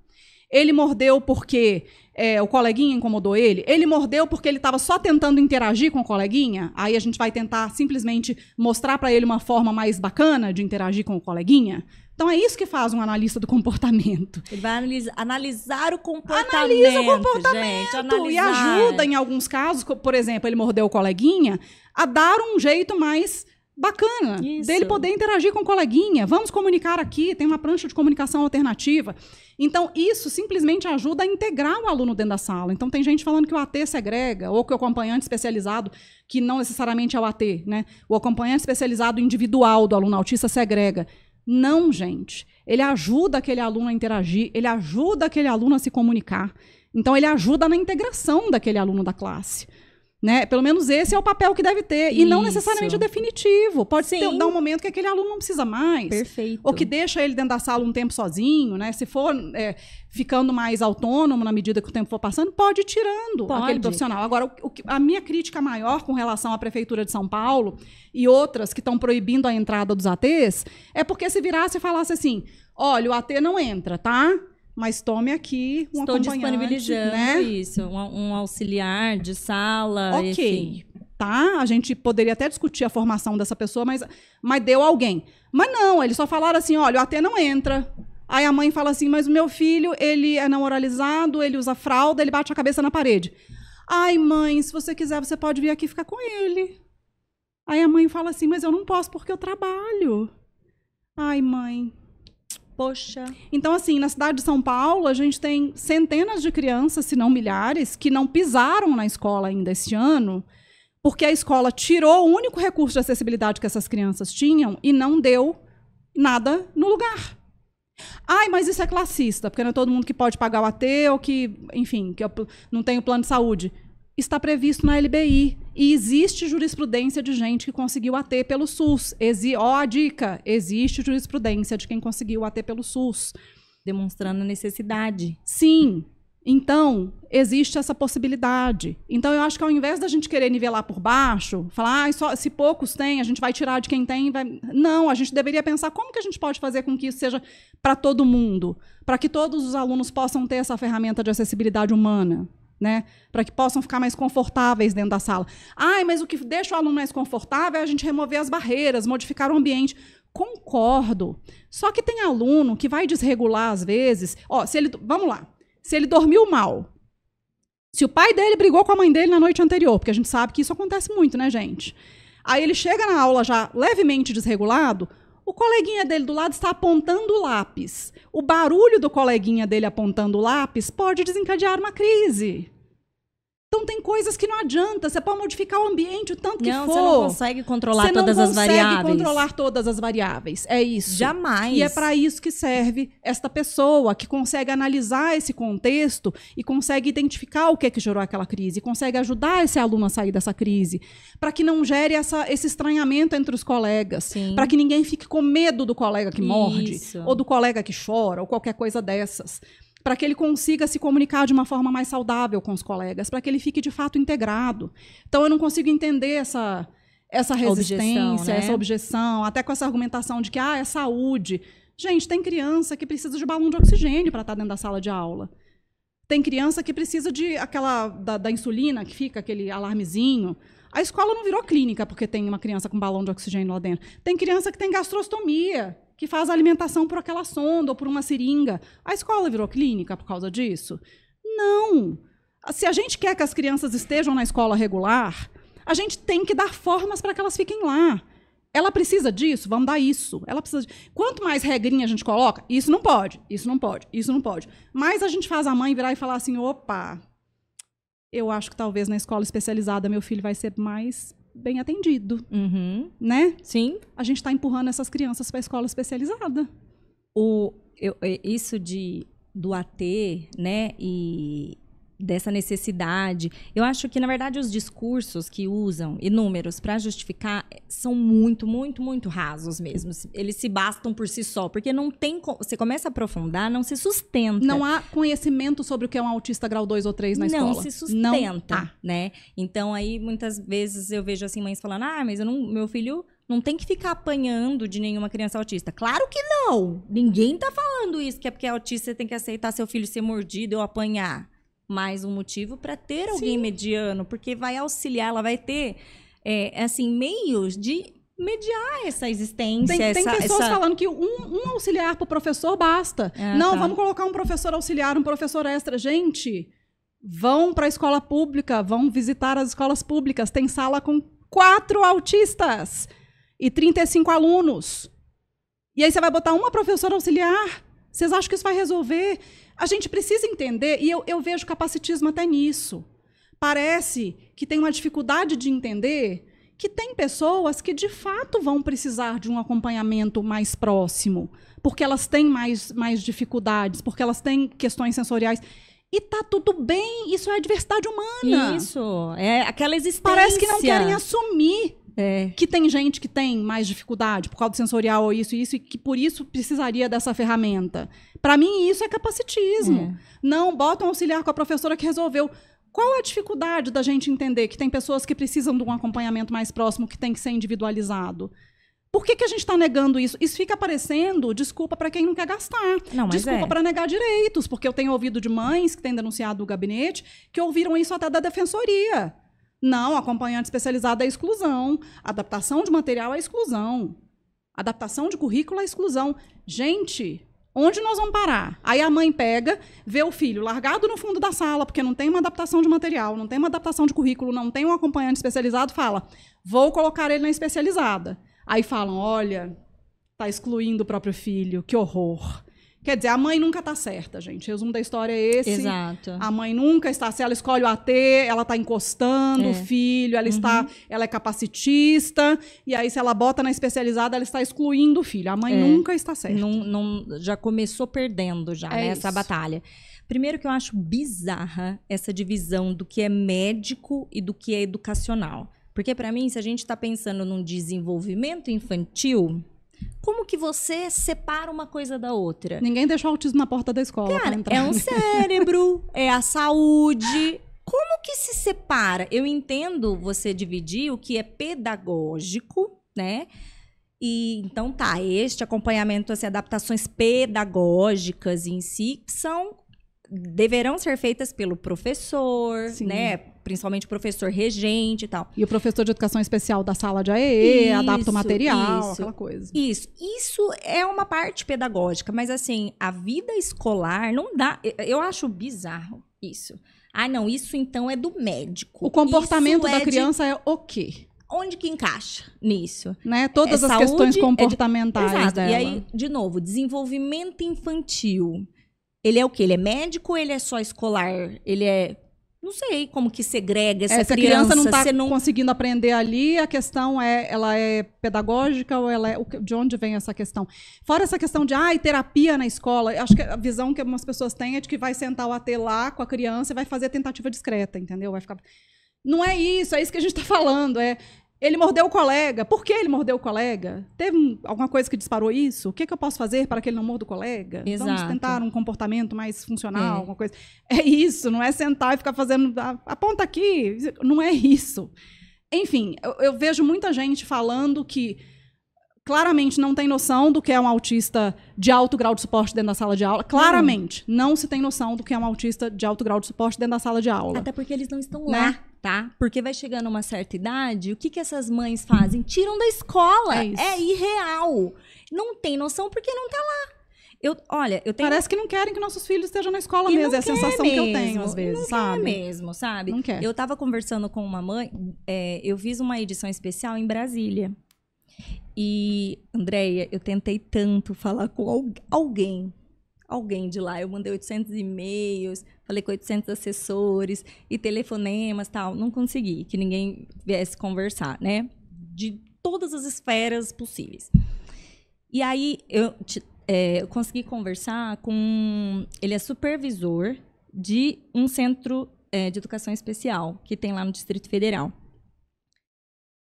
Speaker 3: Ele mordeu porque é, o coleguinha incomodou ele? Ele mordeu porque ele estava só tentando interagir com o coleguinha? Aí a gente vai tentar simplesmente mostrar para ele uma forma mais bacana de interagir com o coleguinha? Então é isso que faz um analista do comportamento.
Speaker 1: Ele vai analisa, analisar o comportamento.
Speaker 3: Analisa o comportamento gente, analisar. e ajuda em alguns casos, por exemplo, ele mordeu o coleguinha, a dar um jeito mais bacana isso. dele poder interagir com o coleguinha. Vamos comunicar aqui, tem uma prancha de comunicação alternativa. Então, isso simplesmente ajuda a integrar o aluno dentro da sala. Então, tem gente falando que o AT segrega, ou que o acompanhante especializado, que não necessariamente é o AT, né? O acompanhante especializado individual do aluno autista segrega. Não, gente. Ele ajuda aquele aluno a interagir, ele ajuda aquele aluno a se comunicar. Então, ele ajuda na integração daquele aluno da classe. Né? Pelo menos esse é o papel que deve ter. Isso. E não necessariamente o definitivo. Pode Sim. ter, dar um momento que aquele aluno não precisa mais.
Speaker 1: Perfeito.
Speaker 3: Ou que deixa ele dentro da sala um tempo sozinho, né? Se for é, ficando mais autônomo na medida que o tempo for passando, pode ir tirando pode. aquele profissional. Agora, o, o, a minha crítica maior com relação à Prefeitura de São Paulo e outras que estão proibindo a entrada dos ATs é porque se virasse e falasse assim: olha, o AT não entra, tá? Mas tome aqui um
Speaker 1: Estou
Speaker 3: acompanhante,
Speaker 1: disponibilizando
Speaker 3: né?
Speaker 1: isso, um, um, auxiliar de sala.
Speaker 3: Ok,
Speaker 1: enfim.
Speaker 3: tá? A gente poderia até discutir a formação dessa pessoa, mas, mas deu alguém. Mas não, eles só falaram assim, olha, o AT não entra. Aí a mãe fala assim, mas o meu filho, ele é não oralizado, ele usa fralda, ele bate a cabeça na parede. Ai, mãe, se você quiser, você pode vir aqui ficar com ele. Aí a mãe fala assim, mas eu não posso porque eu trabalho. Ai, mãe,
Speaker 1: Poxa.
Speaker 3: Então, assim, na cidade de São Paulo, a gente tem centenas de crianças, se não milhares, que não pisaram na escola ainda este ano, porque a escola tirou o único recurso de acessibilidade que essas crianças tinham e não deu nada no lugar. Ai, mas isso é classista, porque não é todo mundo que pode pagar o AT ou que, enfim, que não tem o plano de saúde está previsto na LBI. E existe jurisprudência de gente que conseguiu AT pelo SUS. Exi Ó, a dica: existe jurisprudência de quem conseguiu AT pelo SUS.
Speaker 1: Demonstrando necessidade.
Speaker 3: Sim. Então, existe essa possibilidade. Então, eu acho que ao invés da gente querer nivelar por baixo, falar, ah, só, se poucos têm, a gente vai tirar de quem tem. Vai... Não, a gente deveria pensar como que a gente pode fazer com que isso seja para todo mundo, para que todos os alunos possam ter essa ferramenta de acessibilidade humana né? Para que possam ficar mais confortáveis dentro da sala. Ai, mas o que deixa o aluno mais confortável é a gente remover as barreiras, modificar o ambiente. Concordo. Só que tem aluno que vai desregular às vezes. Ó, se ele, vamos lá. Se ele dormiu mal, se o pai dele brigou com a mãe dele na noite anterior, porque a gente sabe que isso acontece muito, né, gente? Aí ele chega na aula já levemente desregulado, o coleguinha dele do lado está apontando o lápis. O barulho do coleguinha dele apontando o lápis pode desencadear uma crise. Então tem coisas que não adianta. Você pode modificar o ambiente o tanto que
Speaker 1: não,
Speaker 3: for.
Speaker 1: você não consegue controlar
Speaker 3: Você não
Speaker 1: todas as
Speaker 3: consegue
Speaker 1: variáveis.
Speaker 3: controlar todas as variáveis. É isso.
Speaker 1: Jamais.
Speaker 3: E é para isso que serve esta pessoa que consegue analisar esse contexto e consegue identificar o que é que gerou aquela crise, consegue ajudar esse aluno a sair dessa crise, para que não gere essa, esse estranhamento entre os colegas, para que ninguém fique com medo do colega que morde
Speaker 1: Isso.
Speaker 3: ou do colega que chora ou qualquer coisa dessas. Para que ele consiga se comunicar de uma forma mais saudável com os colegas, para que ele fique de fato integrado. Então eu não consigo entender essa essa resistência,
Speaker 1: Objeção, né?
Speaker 3: essa objeção, até com essa argumentação de que ah, é saúde. Gente, tem criança que precisa de balão de oxigênio para estar dentro da sala de aula. Tem criança que precisa de aquela da, da insulina que fica aquele alarmezinho. A escola não virou clínica porque tem uma criança com balão de oxigênio lá dentro. Tem criança que tem gastrostomia, que faz a alimentação por aquela sonda ou por uma seringa. A escola virou clínica por causa disso? Não. Se a gente quer que as crianças estejam na escola regular, a gente tem que dar formas para que elas fiquem lá. Ela precisa disso? Vamos dar isso. Ela precisa. de- Quanto mais regrinha a gente coloca, isso não pode, isso não pode, isso não pode. Mais a gente faz a mãe virar e falar assim: opa, eu acho que talvez na escola especializada meu filho vai ser mais bem atendido,
Speaker 1: Uhum.
Speaker 3: né?
Speaker 1: Sim.
Speaker 3: A gente está empurrando essas crianças para a escola especializada.
Speaker 1: O, eu- é, isso de do AT, né, e dessa necessidade, eu acho que na verdade os discursos que usam inúmeros para justificar eh, são muito, muito, muito rasos mesmo. Eles se bastam por si só, porque não tem, co- você começa a aprofundar, não se sustenta.
Speaker 3: Não há conhecimento sobre o que é um autista grau 2 ou 3 na
Speaker 1: não
Speaker 3: escola.
Speaker 1: se sustenta,
Speaker 3: Não
Speaker 1: né? Então aí muitas vezes eu vejo assim mães falando: "Ah, mas eu não, meu filho não tem que ficar apanhando de nenhuma criança autista". Claro que não. Ninguém tá falando isso que é porque é autista você tem que aceitar seu filho ser mordido ou apanhar. Mais um motivo para ter alguém mediano, porque vai auxiliar, ela vai ter é, assim meios de mediar essa existência,
Speaker 3: Tem, tem
Speaker 1: essa,
Speaker 3: pessoas
Speaker 1: essa-
Speaker 3: falando que um, um auxiliar para o professor basta.
Speaker 1: Ah,
Speaker 3: não,
Speaker 1: tá.
Speaker 3: vamos colocar um professor auxiliar, um professor extra. Gente, vão para a escola pública, vão visitar as escolas públicas. Tem sala com quatro autistas e 35 alunos. E aí você vai botar uma professora auxiliar? Vocês acham que isso vai resolver? A gente precisa entender, e eu, eu vejo capacitismo até nisso. Parece que tem uma dificuldade de entender que tem pessoas que de fato vão precisar de um acompanhamento mais próximo, porque elas têm mais, mais dificuldades, porque elas têm questões sensoriais. E tá tudo bem, isso é a diversidade humana.
Speaker 1: Isso, é aquela existência.
Speaker 3: Parece que não querem assumir
Speaker 1: É.
Speaker 3: que tem gente que tem mais dificuldade por causa do sensorial ou isso e isso, e que por isso precisaria dessa ferramenta. Para mim, isso é capacitismo. Não, bota um auxiliar com a professora que resolveu. Qual a dificuldade da gente entender que tem pessoas que precisam de um acompanhamento mais próximo, que tem que ser individualizado? Por que, que a gente está negando isso? Isso fica parecendo desculpa para quem não quer gastar.
Speaker 1: Não, mas
Speaker 3: desculpa
Speaker 1: é.
Speaker 3: para negar direitos, porque eu tenho ouvido de mães que têm denunciado o gabinete que ouviram isso até da defensoria. Não, acompanhante especializado é exclusão. Adaptação de material é exclusão. Adaptação de currículo é exclusão. Gente, onde nós vamos parar? Aí a mãe pega, vê o filho largado no fundo da sala, porque não tem uma adaptação de material, não tem uma adaptação de currículo, não tem um acompanhante especializado, fala: vou colocar ele na especializada. Aí falam: olha, tá excluindo o próprio filho, que horror. Quer dizer, a mãe nunca tá certa, gente. Resumo da história é esse.
Speaker 1: Exato.
Speaker 3: A mãe nunca está, se ela escolhe o AT, ela está encostando
Speaker 1: É.
Speaker 3: o filho, ela está, ela é capacitista, e aí se ela bota na especializada, ela está excluindo o filho. A mãe
Speaker 1: É.
Speaker 3: nunca está certa.
Speaker 1: Não, não- já começou perdendo já
Speaker 3: É
Speaker 1: nessa
Speaker 3: isso.
Speaker 1: batalha. Primeiro que eu acho bizarra essa divisão do que é médico e do que é educacional. Porque pra mim, se a gente está pensando num desenvolvimento infantil, como que você separa uma coisa da outra?
Speaker 3: Ninguém deixa o autismo na porta da escola
Speaker 1: Cara, é um cérebro, é a saúde. Como que se separa? Eu entendo você dividir o que é pedagógico, né? E então tá, este acompanhamento, assim, adaptações pedagógicas em si são deverão ser feitas pelo professor,
Speaker 3: Sim.
Speaker 1: né? Principalmente o professor regente e tal.
Speaker 3: E o professor de educação especial da sala de AE,
Speaker 1: Isso,
Speaker 3: adapta o material,
Speaker 1: isso.
Speaker 3: aquela coisa.
Speaker 1: Isso, isso é uma parte pedagógica, mas assim, a vida escolar não dá. eu- acho bizarro isso. Ah, não, isso então é do médico.
Speaker 3: O comportamento
Speaker 1: Isso
Speaker 3: da
Speaker 1: é de-
Speaker 3: criança é o quê?
Speaker 1: Onde que encaixa nisso?
Speaker 3: Né? Todas
Speaker 1: É
Speaker 3: as
Speaker 1: saúde,
Speaker 3: questões
Speaker 1: é de-
Speaker 3: comportamentais
Speaker 1: Exato.
Speaker 3: dela.
Speaker 1: E aí, de novo, desenvolvimento infantil. Ele é o quê? Ele é médico ou ele é só escolar? Ele é não sei como que segrega essa
Speaker 3: É, se a
Speaker 1: criança.
Speaker 3: criança não está
Speaker 1: não
Speaker 3: conseguindo aprender ali, a questão é, ela é pedagógica ou ela é, de onde vem essa questão? Fora essa questão de, ai, terapia na escola, acho que a visão que algumas pessoas têm é de que vai sentar o AT lá com a criança e vai fazer tentativa discreta, entendeu? Vai ficar... Não é isso, é isso que a gente está falando, é... Ele mordeu o colega. Por que ele mordeu o colega? Teve um- alguma coisa que disparou isso? O que, que eu posso fazer para que ele não morda o colega? Vamos
Speaker 1: Exato.
Speaker 3: tentar um comportamento mais funcional,
Speaker 1: É.
Speaker 3: alguma coisa. É isso, não é sentar e ficar fazendo. "Ah, Aponta aqui. Não é isso. Enfim, eu, eu vejo muita gente falando que claramente não tem noção do que é um autista de alto grau de suporte dentro da sala de aula. Claramente, não se tem noção do que é um autista de alto grau de suporte dentro da sala de aula.
Speaker 1: Até porque eles não estão
Speaker 3: Né?
Speaker 1: lá, tá? Porque vai chegando uma certa idade, o que, que essas mães fazem? Tiram da escola.
Speaker 3: É.
Speaker 1: É irreal. Não tem noção porque não tá lá. Eu, olha, eu tenho
Speaker 3: Parece que não querem que nossos filhos estejam na escola
Speaker 1: E
Speaker 3: mesmo. É a sensação que eu
Speaker 1: mesmo,
Speaker 3: tenho, às vezes,
Speaker 1: não
Speaker 3: sabe?
Speaker 1: Mesmo, sabe?
Speaker 3: Não quer.
Speaker 1: Eu tava conversando com uma mãe, é, eu fiz uma edição especial em Brasília. E, Andréia, eu tentei tanto falar com al- alguém, alguém de lá. Eu mandei 800 e-mails, falei com 800 assessores e telefonemas tal. Não consegui que ninguém viesse conversar, né? De todas as esferas possíveis. E aí, eu, é, eu consegui conversar com... Ele é supervisor de um centro é, de educação especial que tem lá no Distrito Federal.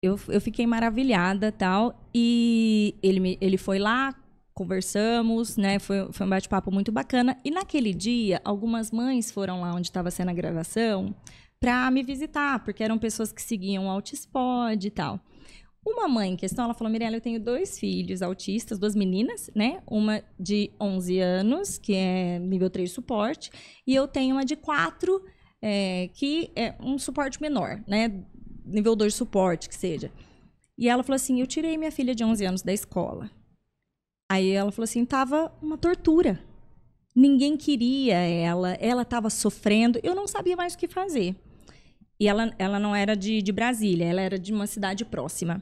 Speaker 1: Eu, eu fiquei maravilhada tal e ele, me- ele foi lá, conversamos, né? Foi, foi um bate-papo muito bacana. E naquele dia, algumas mães foram lá onde estava sendo a gravação para me visitar, porque eram pessoas que seguiam o Altispod e tal. Uma mãe em questão, ela falou: Mirella, eu tenho dois filhos autistas, duas meninas, né? Uma de 11 anos, que é nível 3 suporte, e eu tenho uma de 4, é, que é um suporte menor, né? Nível 2 suporte, que seja. E ela falou assim: eu tirei minha filha de 11 anos da escola. Aí ela falou assim: tava uma tortura. Ninguém queria ela, ela estava sofrendo, eu não sabia mais o que fazer. E ela, ela não era de, de Brasília, ela era de uma cidade próxima.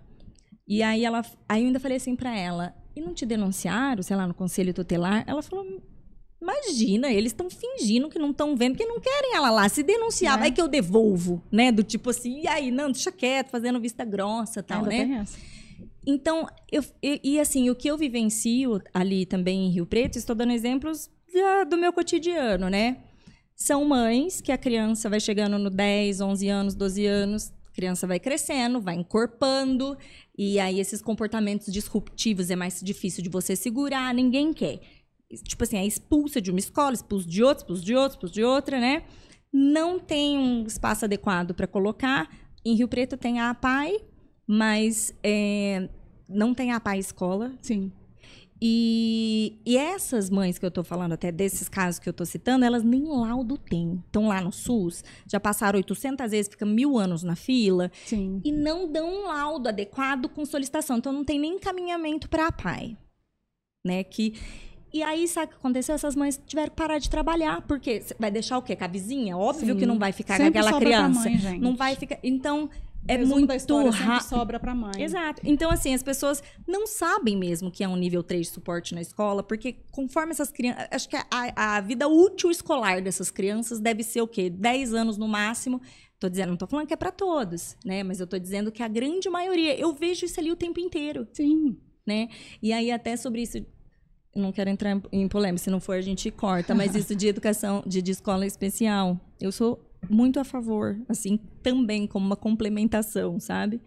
Speaker 1: E aí ela, aí eu ainda falei assim para ela: e não te denunciaram, sei lá, no conselho tutelar? Ela falou: Imagina, eles estão fingindo que não estão vendo, que não querem ela lá. Se denunciar,
Speaker 3: Né?
Speaker 1: vai que eu devolvo, né? Do tipo assim, e aí, não, deixa quieto, fazendo vista grossa tal,
Speaker 3: Ainda
Speaker 1: né?
Speaker 3: tem essa.
Speaker 1: Então, eu, e, e, assim, o que eu vivencio ali também em Rio Preto, estou dando exemplos da- do meu cotidiano, né? São mães que a criança vai chegando no 10, 11 anos, 12 anos, a criança vai crescendo, vai encorpando, e aí esses comportamentos disruptivos é mais difícil de você segurar, ninguém quer. Tipo assim, é expulsa de uma escola, expulsa de outra, expulsa de outra, expulsa de outra, né? Não tem um espaço adequado para colocar. Em Rio Preto tem a APAI, mas é, não tem a APAI escola.
Speaker 3: Sim.
Speaker 1: E, e essas mães que eu tô falando, até desses casos que eu tô citando, elas nem laudo têm. Estão lá no SUS, já passaram 800 vezes, fica mil anos na fila,
Speaker 3: Sim.
Speaker 1: e não dão um laudo adequado com solicitação. Então, não tem nem encaminhamento para a PAI. Né? Que, e aí, sabe o que aconteceu? Essas mães tiveram que parar de trabalhar, porque vai deixar o quê? Com a vizinha? Óbvio
Speaker 3: Sim.
Speaker 1: que não vai ficar
Speaker 3: Sempre
Speaker 1: com aquela criança.
Speaker 3: mãe, gente.
Speaker 1: não vai ficar. Então, é
Speaker 3: Resumo
Speaker 1: muito
Speaker 3: da história sempre sobra pra mãe.
Speaker 1: Exato. Então, assim, as pessoas não sabem mesmo que é um nível 3 de suporte na escola, porque conforme essas crianças. Acho que a, a vida útil escolar dessas crianças deve ser o quê? 10 anos no máximo. Tô dizendo, não tô falando que é para todos, né? Mas eu tô dizendo que a grande maioria, eu vejo isso ali o tempo inteiro,
Speaker 3: Sim.
Speaker 1: né? E aí, até sobre isso. Eu não quero entrar em- em polêmica, se não for a gente corta, mas isso de educação, de, de escola especial, eu sou muito a favor, assim, também como uma complementação, sabe?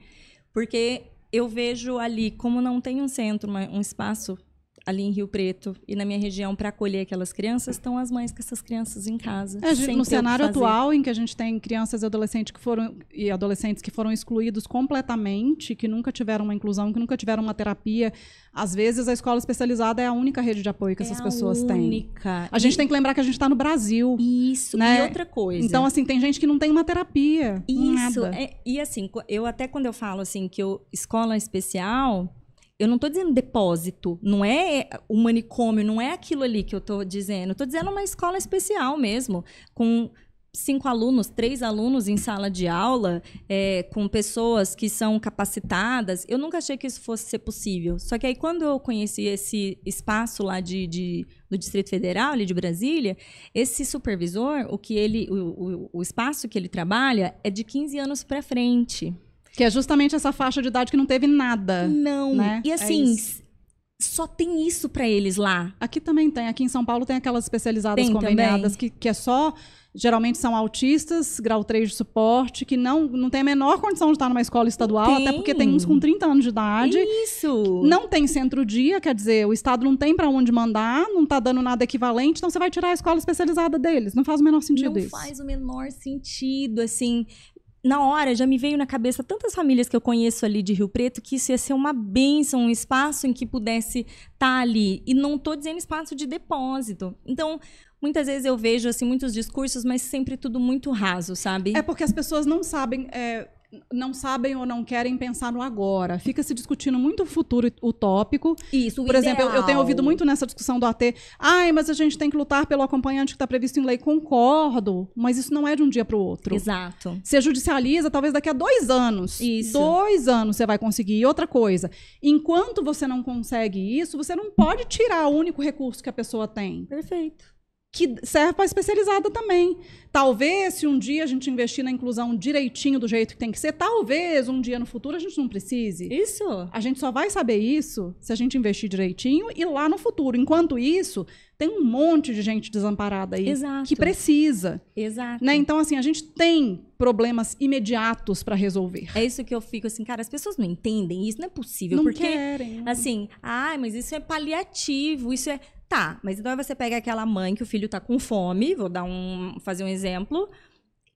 Speaker 1: Porque eu vejo ali, como não tem um centro, um espaço ali em Rio Preto e na minha região para acolher aquelas crianças, estão as mães com essas crianças em casa.
Speaker 3: É,
Speaker 1: o
Speaker 3: no cenário atual, em que a gente tem crianças e adolescentes que foram e adolescentes que foram excluídos completamente, que nunca tiveram uma inclusão, que nunca tiveram uma terapia, às vezes a escola especializada é a única rede de apoio que essas
Speaker 1: é
Speaker 3: pessoas
Speaker 1: a
Speaker 3: têm.
Speaker 1: única.
Speaker 3: A gente tem que lembrar que a gente está no Brasil.
Speaker 1: Isso,
Speaker 3: né?
Speaker 1: e outra coisa.
Speaker 3: Então, assim, tem gente que não tem uma terapia.
Speaker 1: Isso, é- e assim, eu até quando eu falo assim que eu, escola especial, eu não tô dizendo depósito, não é o manicômio, não é aquilo ali que eu tô dizendo. Tô dizendo uma escola especial mesmo, com cinco alunos, três alunos em sala de aula, é, com pessoas que são capacitadas. Eu nunca achei que isso fosse ser possível. Só que aí, quando eu conheci esse espaço lá de, de do Distrito Federal, ali de Brasília, esse supervisor, o que ele, o, o, o espaço que ele trabalha é de 15 anos para frente.
Speaker 3: Que é justamente essa faixa de idade que não teve nada.
Speaker 1: Não.
Speaker 3: Né?
Speaker 1: E
Speaker 3: É
Speaker 1: assim,
Speaker 3: isso.
Speaker 1: só tem isso para eles lá.
Speaker 3: Aqui também tem. Aqui em São Paulo tem aquelas especializadas
Speaker 1: Tem
Speaker 3: conveniadas que, que é só. Geralmente são autistas, grau 3 de suporte, que não, não tem a menor condição de estar numa escola estadual,
Speaker 1: Tem.
Speaker 3: até porque tem uns com 30 anos de idade.
Speaker 1: Isso.
Speaker 3: Não tem centro-dia, quer dizer, o Estado não tem para onde mandar, não está dando nada equivalente, então você vai tirar a escola especializada deles. Não faz o menor sentido
Speaker 1: não
Speaker 3: isso.
Speaker 1: faz o menor sentido, assim. Na hora, já me veio na cabeça tantas famílias que eu conheço ali de Rio Preto que isso ia ser uma bênção, um espaço em que pudesse estar ali. E não estou dizendo espaço de depósito. Então, muitas vezes eu vejo, assim, muitos discursos, mas sempre tudo muito raso, sabe?
Speaker 3: É porque as pessoas não sabem, é, não sabem ou não querem pensar no agora. Fica se discutindo muito o futuro utópico.
Speaker 1: isso, o
Speaker 3: Por exemplo, eu, eu tenho
Speaker 1: ideal.
Speaker 3: ouvido muito nessa discussão do AT, ai, mas a gente tem que lutar pelo acompanhante que está previsto em lei. Concordo, mas isso não é de um dia para o outro.
Speaker 1: Exato.
Speaker 3: Você judicializa, talvez daqui a dois anos.
Speaker 1: Isso.
Speaker 3: Dois anos você vai conseguir. E outra coisa, enquanto você não consegue isso, você não pode tirar o único recurso que a pessoa tem,
Speaker 1: Perfeito.
Speaker 3: Que serve para especializada também. Talvez, se um dia a gente investir na inclusão direitinho do jeito que tem que ser, talvez um dia no futuro a gente não precise.
Speaker 1: Isso.
Speaker 3: A gente só vai saber isso se a gente investir direitinho e lá no futuro. Enquanto isso, tem um monte de gente desamparada aí
Speaker 1: Exato.
Speaker 3: que precisa.
Speaker 1: Exato.
Speaker 3: Né? Então, assim, a gente tem problemas imediatos para resolver.
Speaker 1: É isso que eu fico assim, cara, as pessoas não entendem isso, não é possível.
Speaker 3: Não
Speaker 1: porque
Speaker 3: querem.
Speaker 1: Assim, ai, mas isso é paliativo, isso é. Tá, mas então aí você pega aquela mãe que o filho tá com fome, vou dar um. fazer um exemplo.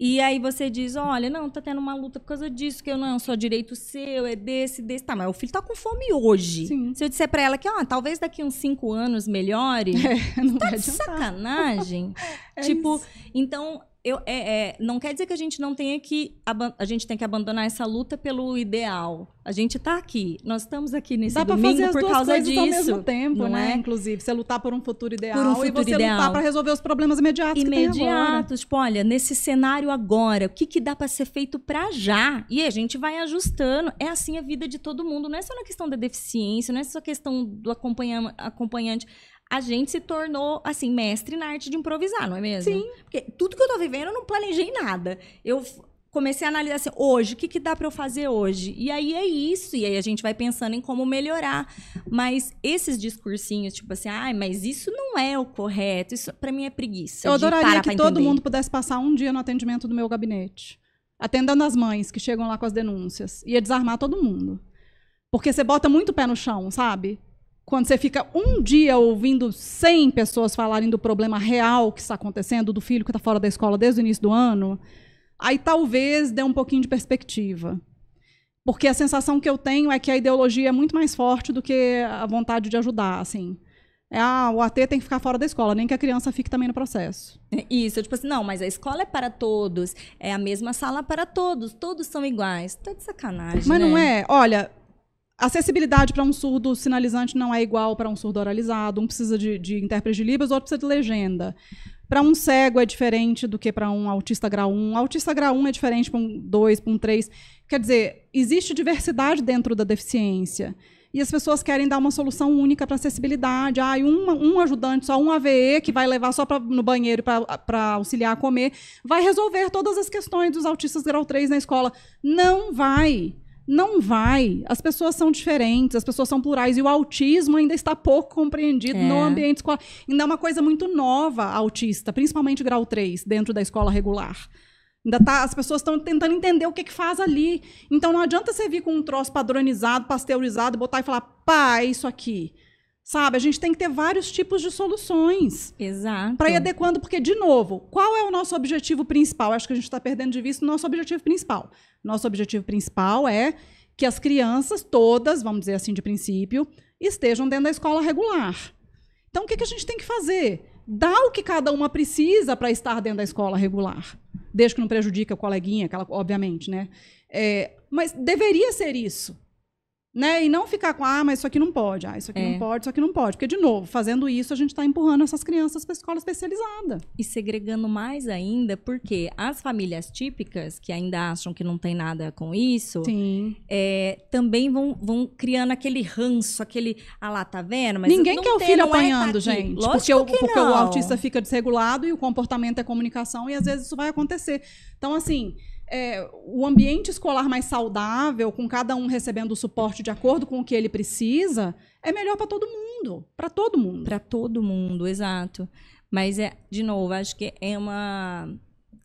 Speaker 1: E aí você diz, olha, não, tá tendo uma luta por causa disso, que eu não, só direito seu, é desse, desse. Tá, mas o filho tá com fome hoje.
Speaker 3: Sim.
Speaker 1: Se eu disser pra ela que, ó, talvez daqui uns cinco anos melhore,
Speaker 3: não
Speaker 1: tá de
Speaker 3: adiantar.
Speaker 1: sacanagem.
Speaker 3: É
Speaker 1: tipo,
Speaker 3: isso.
Speaker 1: então, eu, é, é, não quer dizer que a gente não tenha que. A gente tem que abandonar essa luta pelo ideal. A gente tá aqui. Nós estamos aqui nesse
Speaker 3: Dá
Speaker 1: domingo
Speaker 3: fazer as
Speaker 1: por
Speaker 3: duas
Speaker 1: causa disso.
Speaker 3: ao mesmo tempo, né?
Speaker 1: é?
Speaker 3: Inclusive, você lutar por um futuro ideal
Speaker 1: Por um
Speaker 3: e
Speaker 1: futuro
Speaker 3: você lutar
Speaker 1: ideal.
Speaker 3: para resolver os problemas imediatos
Speaker 1: imediatos. Tipo, olha, nesse cenário agora, o que, que dá pra ser feito pra já? E a gente vai ajustando. É assim a vida de todo mundo. Não é só na questão da deficiência, não é só questão do acompanha- acompanhante. A gente se tornou, assim, mestre na arte de improvisar, não é mesmo?
Speaker 3: Sim.
Speaker 1: Porque tudo que eu tô vivendo, eu não planejei nada. Eu comecei a analisar assim, hoje, o que, que dá pra eu fazer hoje? E aí é isso. E aí a gente vai pensando em como melhorar. Mas esses discursinhos, tipo assim, ai, mas isso não é o correto. Isso, pra mim, é preguiça.
Speaker 3: Eu adoraria que todo mundo pudesse passar um dia no atendimento do meu gabinete. Atendendo as mães que chegam lá com as denúncias. Ia desarmar todo mundo. Porque você bota muito pé no chão, sabe? Quando você fica um dia ouvindo 100 pessoas falarem do problema real que está acontecendo, do filho que está fora da escola desde o início do ano, aí talvez dê um pouquinho de perspectiva. Porque a sensação que eu tenho é que a ideologia é muito mais forte do que a vontade de ajudar, assim. É, ah, o AT tem que ficar fora da escola, nem que a criança fique também no processo.
Speaker 1: É Isso, tipo assim, não, mas a escola é para todos, é a mesma sala para todos, todos são iguais. Tá de sacanagem.
Speaker 3: Mas
Speaker 1: né?
Speaker 3: não é, olha, acessibilidade para um surdo sinalizante não é igual para um surdo oralizado. Um precisa de, de intérprete de Libras, outro precisa de legenda. Para um cego é diferente do que para um autista grau 1. Autista grau 1 é diferente para um 2, para um 3. Quer dizer, existe diversidade dentro da deficiência. E as pessoas querem dar uma solução única para acessibilidade. Ah, um, um ajudante, só um AVE, que vai levar só pra, no banheiro para auxiliar a comer, vai resolver todas as questões dos autistas grau 3 na escola. Não vai. Não vai. As pessoas são diferentes, as pessoas são plurais. E o autismo ainda está pouco compreendido
Speaker 1: É.
Speaker 3: no ambiente escolar. Ainda é uma coisa muito nova, autista, principalmente grau 3, dentro da escola regular. Ainda tá, as pessoas estão tentando entender o que, que faz ali. Então não adianta você vir com um troço padronizado, pasteurizado, botar e falar, pá, é isso aqui. Sabe? A gente tem que ter vários tipos de soluções
Speaker 1: Exato.
Speaker 3: para ir adequando, porque, de novo, qual é o nosso objetivo principal? Acho que a gente está perdendo de vista o nosso objetivo principal. Nosso objetivo principal é que as crianças todas, vamos dizer assim de princípio, estejam dentro da escola regular. Então, o que, que a gente tem que fazer? Dar o que cada uma precisa para estar dentro da escola regular. Desde que não prejudique a coleguinha, aquela, obviamente, né? É, mas deveria ser isso. Né? E não ficar com, ah, mas isso aqui não pode, ah, isso aqui
Speaker 1: É.
Speaker 3: não pode, isso aqui não pode. Porque, de novo, fazendo isso, a gente está empurrando essas crianças para escola especializada.
Speaker 1: E segregando mais ainda, porque as famílias típicas, que ainda acham que não tem nada com isso, é, também vão, vão criando aquele ranço, aquele, ah lá, tá vendo? Mas
Speaker 3: Ninguém quer o filho
Speaker 1: é, tá
Speaker 3: apanhando,
Speaker 1: aqui.
Speaker 3: gente.
Speaker 1: Lógico
Speaker 3: porque o,
Speaker 1: que
Speaker 3: porque o autista fica desregulado e o comportamento é comunicação, e às vezes isso vai acontecer. Então, assim, é, o ambiente escolar mais saudável, com cada um recebendo o suporte de acordo com o que ele precisa, é melhor para todo mundo. Para todo mundo.
Speaker 1: Para todo mundo, exato. Mas é, de novo, acho que é uma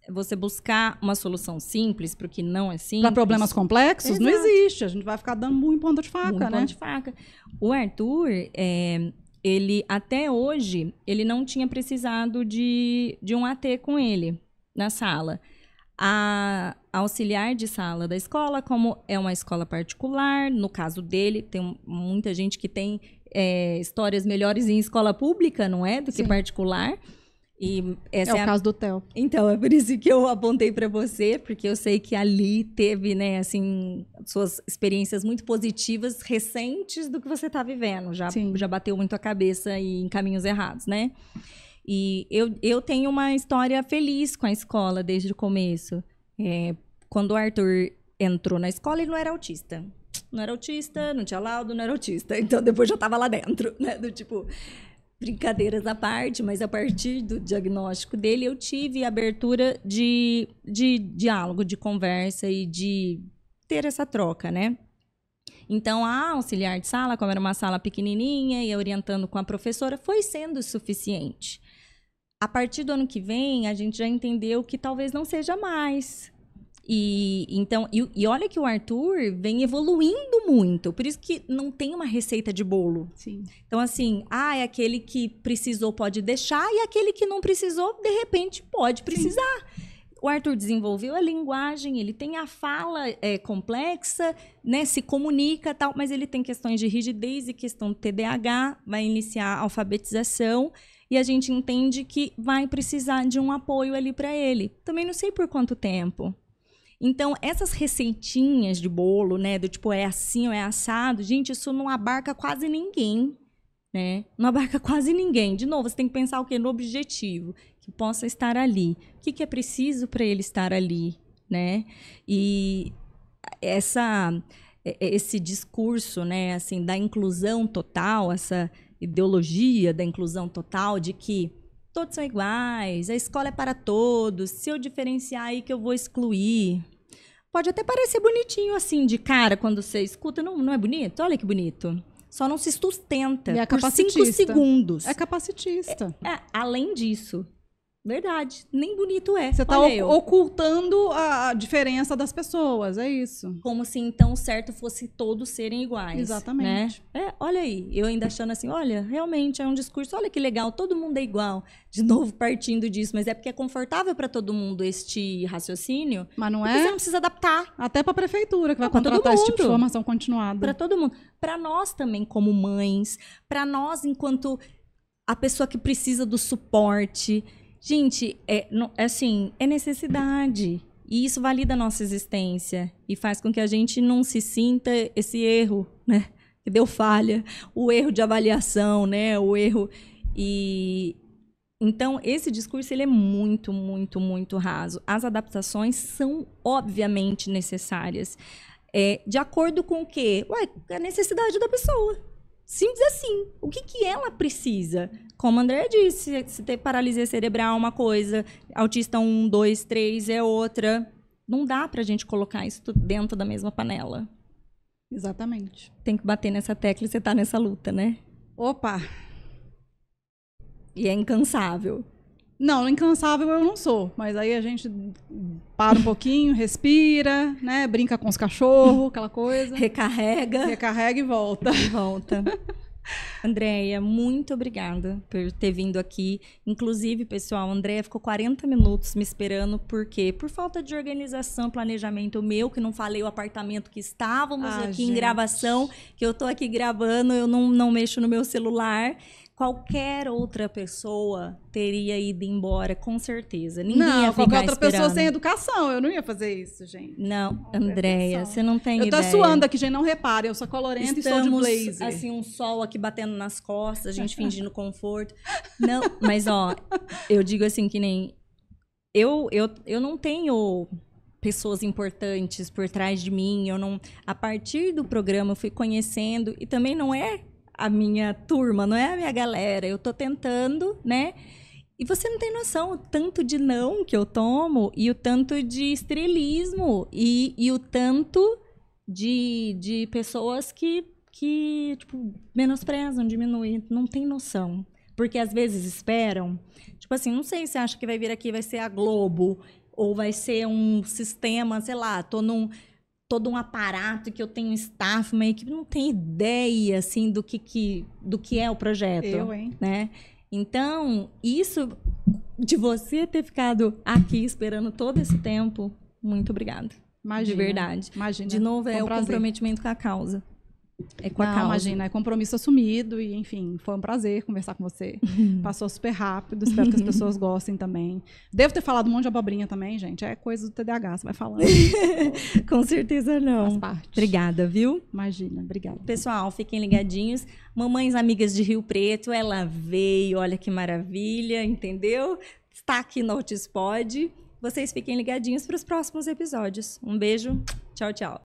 Speaker 1: você buscar uma solução simples para o que não é simples.
Speaker 3: Para problemas complexos, não
Speaker 1: Exato.
Speaker 3: existe. A gente vai ficar dando muito ponta de faca,
Speaker 1: muito
Speaker 3: né?
Speaker 1: pão de faca. O Arthur, é, ele até hoje, ele não tinha precisado de, de um AT com ele na sala. A auxiliar de sala da escola, como é uma escola particular, no caso dele, tem muita gente que tem é, histórias melhores em escola pública, não é? Do que
Speaker 3: Sim.
Speaker 1: particular. E essa
Speaker 3: É
Speaker 1: é,
Speaker 3: o
Speaker 1: a
Speaker 3: caso do Theo.
Speaker 1: então, é por isso que eu apontei para você, porque eu sei que ali teve, né, assim, suas experiências muito positivas recentes do que você está vivendo. Já,
Speaker 3: Sim.
Speaker 1: já bateu muito a cabeça e em caminhos errados, né? E eu, eu tenho uma história feliz com a escola desde o começo. É, quando o Arthur entrou na escola, ele não era autista. Não era autista, não tinha laudo, não era autista. Então, depois já estava lá dentro, né? Do tipo, brincadeiras à parte, mas a partir do diagnóstico dele, eu tive abertura de, de diálogo, de conversa e de ter essa troca, né? Então, a auxiliar de sala, como era uma sala pequenininha e orientando com a professora, foi sendo suficiente. A partir do ano que vem, a gente já entendeu que talvez não seja mais. E então, e, e olha que o Arthur vem evoluindo muito, por isso que não tem uma receita de bolo.
Speaker 3: Sim.
Speaker 1: Então, assim, ah, é aquele que precisou pode deixar, e aquele que não precisou, de repente, pode precisar. O Arthur desenvolveu a linguagem, ele tem a fala é, complexa, né, se comunica tal, mas ele tem questões de rigidez e questão do TDAH, vai iniciar a alfabetização e a gente entende que vai precisar de um apoio ali para ele. Também não sei por quanto tempo. Então, essas receitinhas de bolo, né, do tipo é assim ou é assado, gente, isso não abarca quase ninguém, né? Não abarca quase ninguém. De novo, você tem que pensar o quê? No objetivo, que possa estar ali. O que, que é preciso para ele estar ali, né? E essa esse discurso, né, assim, da inclusão total, essa ideologia da inclusão total de que todos são iguais, a escola é para todos, se eu diferenciar aí que eu vou excluir. Pode até parecer bonitinho assim de cara quando você escuta, não, não é bonito? Olha que bonito. Só não se sustenta
Speaker 3: E é
Speaker 1: por cinco segundos.
Speaker 3: É capacitista.
Speaker 1: É, além disso, verdade, nem bonito é.
Speaker 3: Você tá
Speaker 1: Olha
Speaker 3: ocultando a a diferença das pessoas, é isso.
Speaker 1: Como se então o certo fosse todos serem iguais.
Speaker 3: Exatamente.
Speaker 1: Né? É, olha aí, eu ainda achando assim, olha, realmente é um discurso, olha que legal, todo mundo é igual. De novo, partindo disso, mas é porque é confortável para todo mundo este raciocínio.
Speaker 3: Mas não
Speaker 1: Porque você
Speaker 3: é
Speaker 1: não precisa adaptar
Speaker 3: até pra prefeitura que vai
Speaker 1: Não,
Speaker 3: contratar esse tipo de formação continuada.
Speaker 1: para todo mundo. Para nós também, como mães, para nós, enquanto a pessoa que precisa do suporte. Gente, é, é assim, é necessidade. E isso valida a nossa existência e faz com que a gente não se sinta esse erro, né? Que deu falha, o erro de avaliação, né? O erro. E então esse discurso ele é muito, muito, muito raso. As adaptações são obviamente necessárias. É, de acordo com o quê? Ué, a necessidade da pessoa. Simples assim. O que, que ela precisa? Como a André disse, se ter paralisia cerebral é uma coisa, autista 1, 2, 3 é outra. Não dá pra gente colocar isso tudo dentro da mesma panela.
Speaker 3: Exatamente.
Speaker 1: Tem que bater nessa tecla e você tá nessa luta, né?
Speaker 3: Opa.
Speaker 1: E é incansável.
Speaker 3: Não, incansável eu não sou, mas aí a gente para um pouquinho, respira, né? Brinca com os cachorros, aquela coisa.
Speaker 1: Recarrega
Speaker 3: Recarrega e volta.
Speaker 1: e volta. Andréia, muito obrigada por ter vindo aqui. Inclusive, pessoal, a Andréia ficou 40 minutos me esperando, por quê? Por falta de organização, planejamento meu, que não falei o apartamento que estávamos
Speaker 3: Ah,
Speaker 1: aqui em
Speaker 3: gente.
Speaker 1: gravação, que eu tô aqui gravando, eu não, não mexo no meu celular. Qualquer outra pessoa teria ido embora, com certeza. Ninguém
Speaker 3: não, qualquer outra pessoa
Speaker 1: esperando.
Speaker 3: sem educação. Eu não ia fazer isso, gente.
Speaker 1: Não, Andréia, você não tem
Speaker 3: Eu tô
Speaker 1: ideia.
Speaker 3: suando aqui, gente. Não repare. Eu sou colorenta e sou de
Speaker 1: Estamos,
Speaker 3: blazer.
Speaker 1: assim, um sol aqui batendo nas costas, a gente fingindo conforto. Não, mas ó, eu digo assim que nem eu eu, eu não tenho pessoas importantes por trás de mim, eu não a partir do programa eu fui conhecendo e também não é a minha turma, não é a minha galera, eu tô tentando, né? E você não tem noção o tanto de não que eu tomo e o tanto de estrelismo e, e o tanto de, de pessoas que, que tipo, menosprezam, diminuem. Não tem noção. Porque às vezes esperam. Tipo assim, não sei se acha que vai vir aqui, vai ser a Globo, ou vai ser um sistema, sei lá, tô num. Todo um aparato que eu tenho um staff, uma equipe, não tem ideia, assim, do que, que, do que é o projeto
Speaker 3: Eu, hein?
Speaker 1: né? Então, isso de você ter ficado aqui esperando todo esse tempo, muito obrigada.
Speaker 3: Imagina.
Speaker 1: De verdade.
Speaker 3: Imagina.
Speaker 1: De novo, é
Speaker 3: um
Speaker 1: o
Speaker 3: prazer.
Speaker 1: comprometimento com a causa. É com a
Speaker 3: Não,
Speaker 1: causa.
Speaker 3: imagina, é compromisso assumido e, enfim, foi um prazer conversar com você. Passou super rápido, espero que as pessoas gostem também. Devo ter falado um monte de abobrinha também, gente. É coisa do TDAH, você vai falando.
Speaker 1: Com certeza
Speaker 3: Faz
Speaker 1: não.
Speaker 3: parte.
Speaker 1: Obrigada, viu?
Speaker 3: Imagina, obrigada.
Speaker 1: Pessoal, fiquem ligadinhos. Mamães amigas de Rio Preto, ela veio, olha que maravilha, entendeu? Está aqui no Altispod. Vocês fiquem ligadinhos para os próximos episódios. Um beijo, tchau, tchau.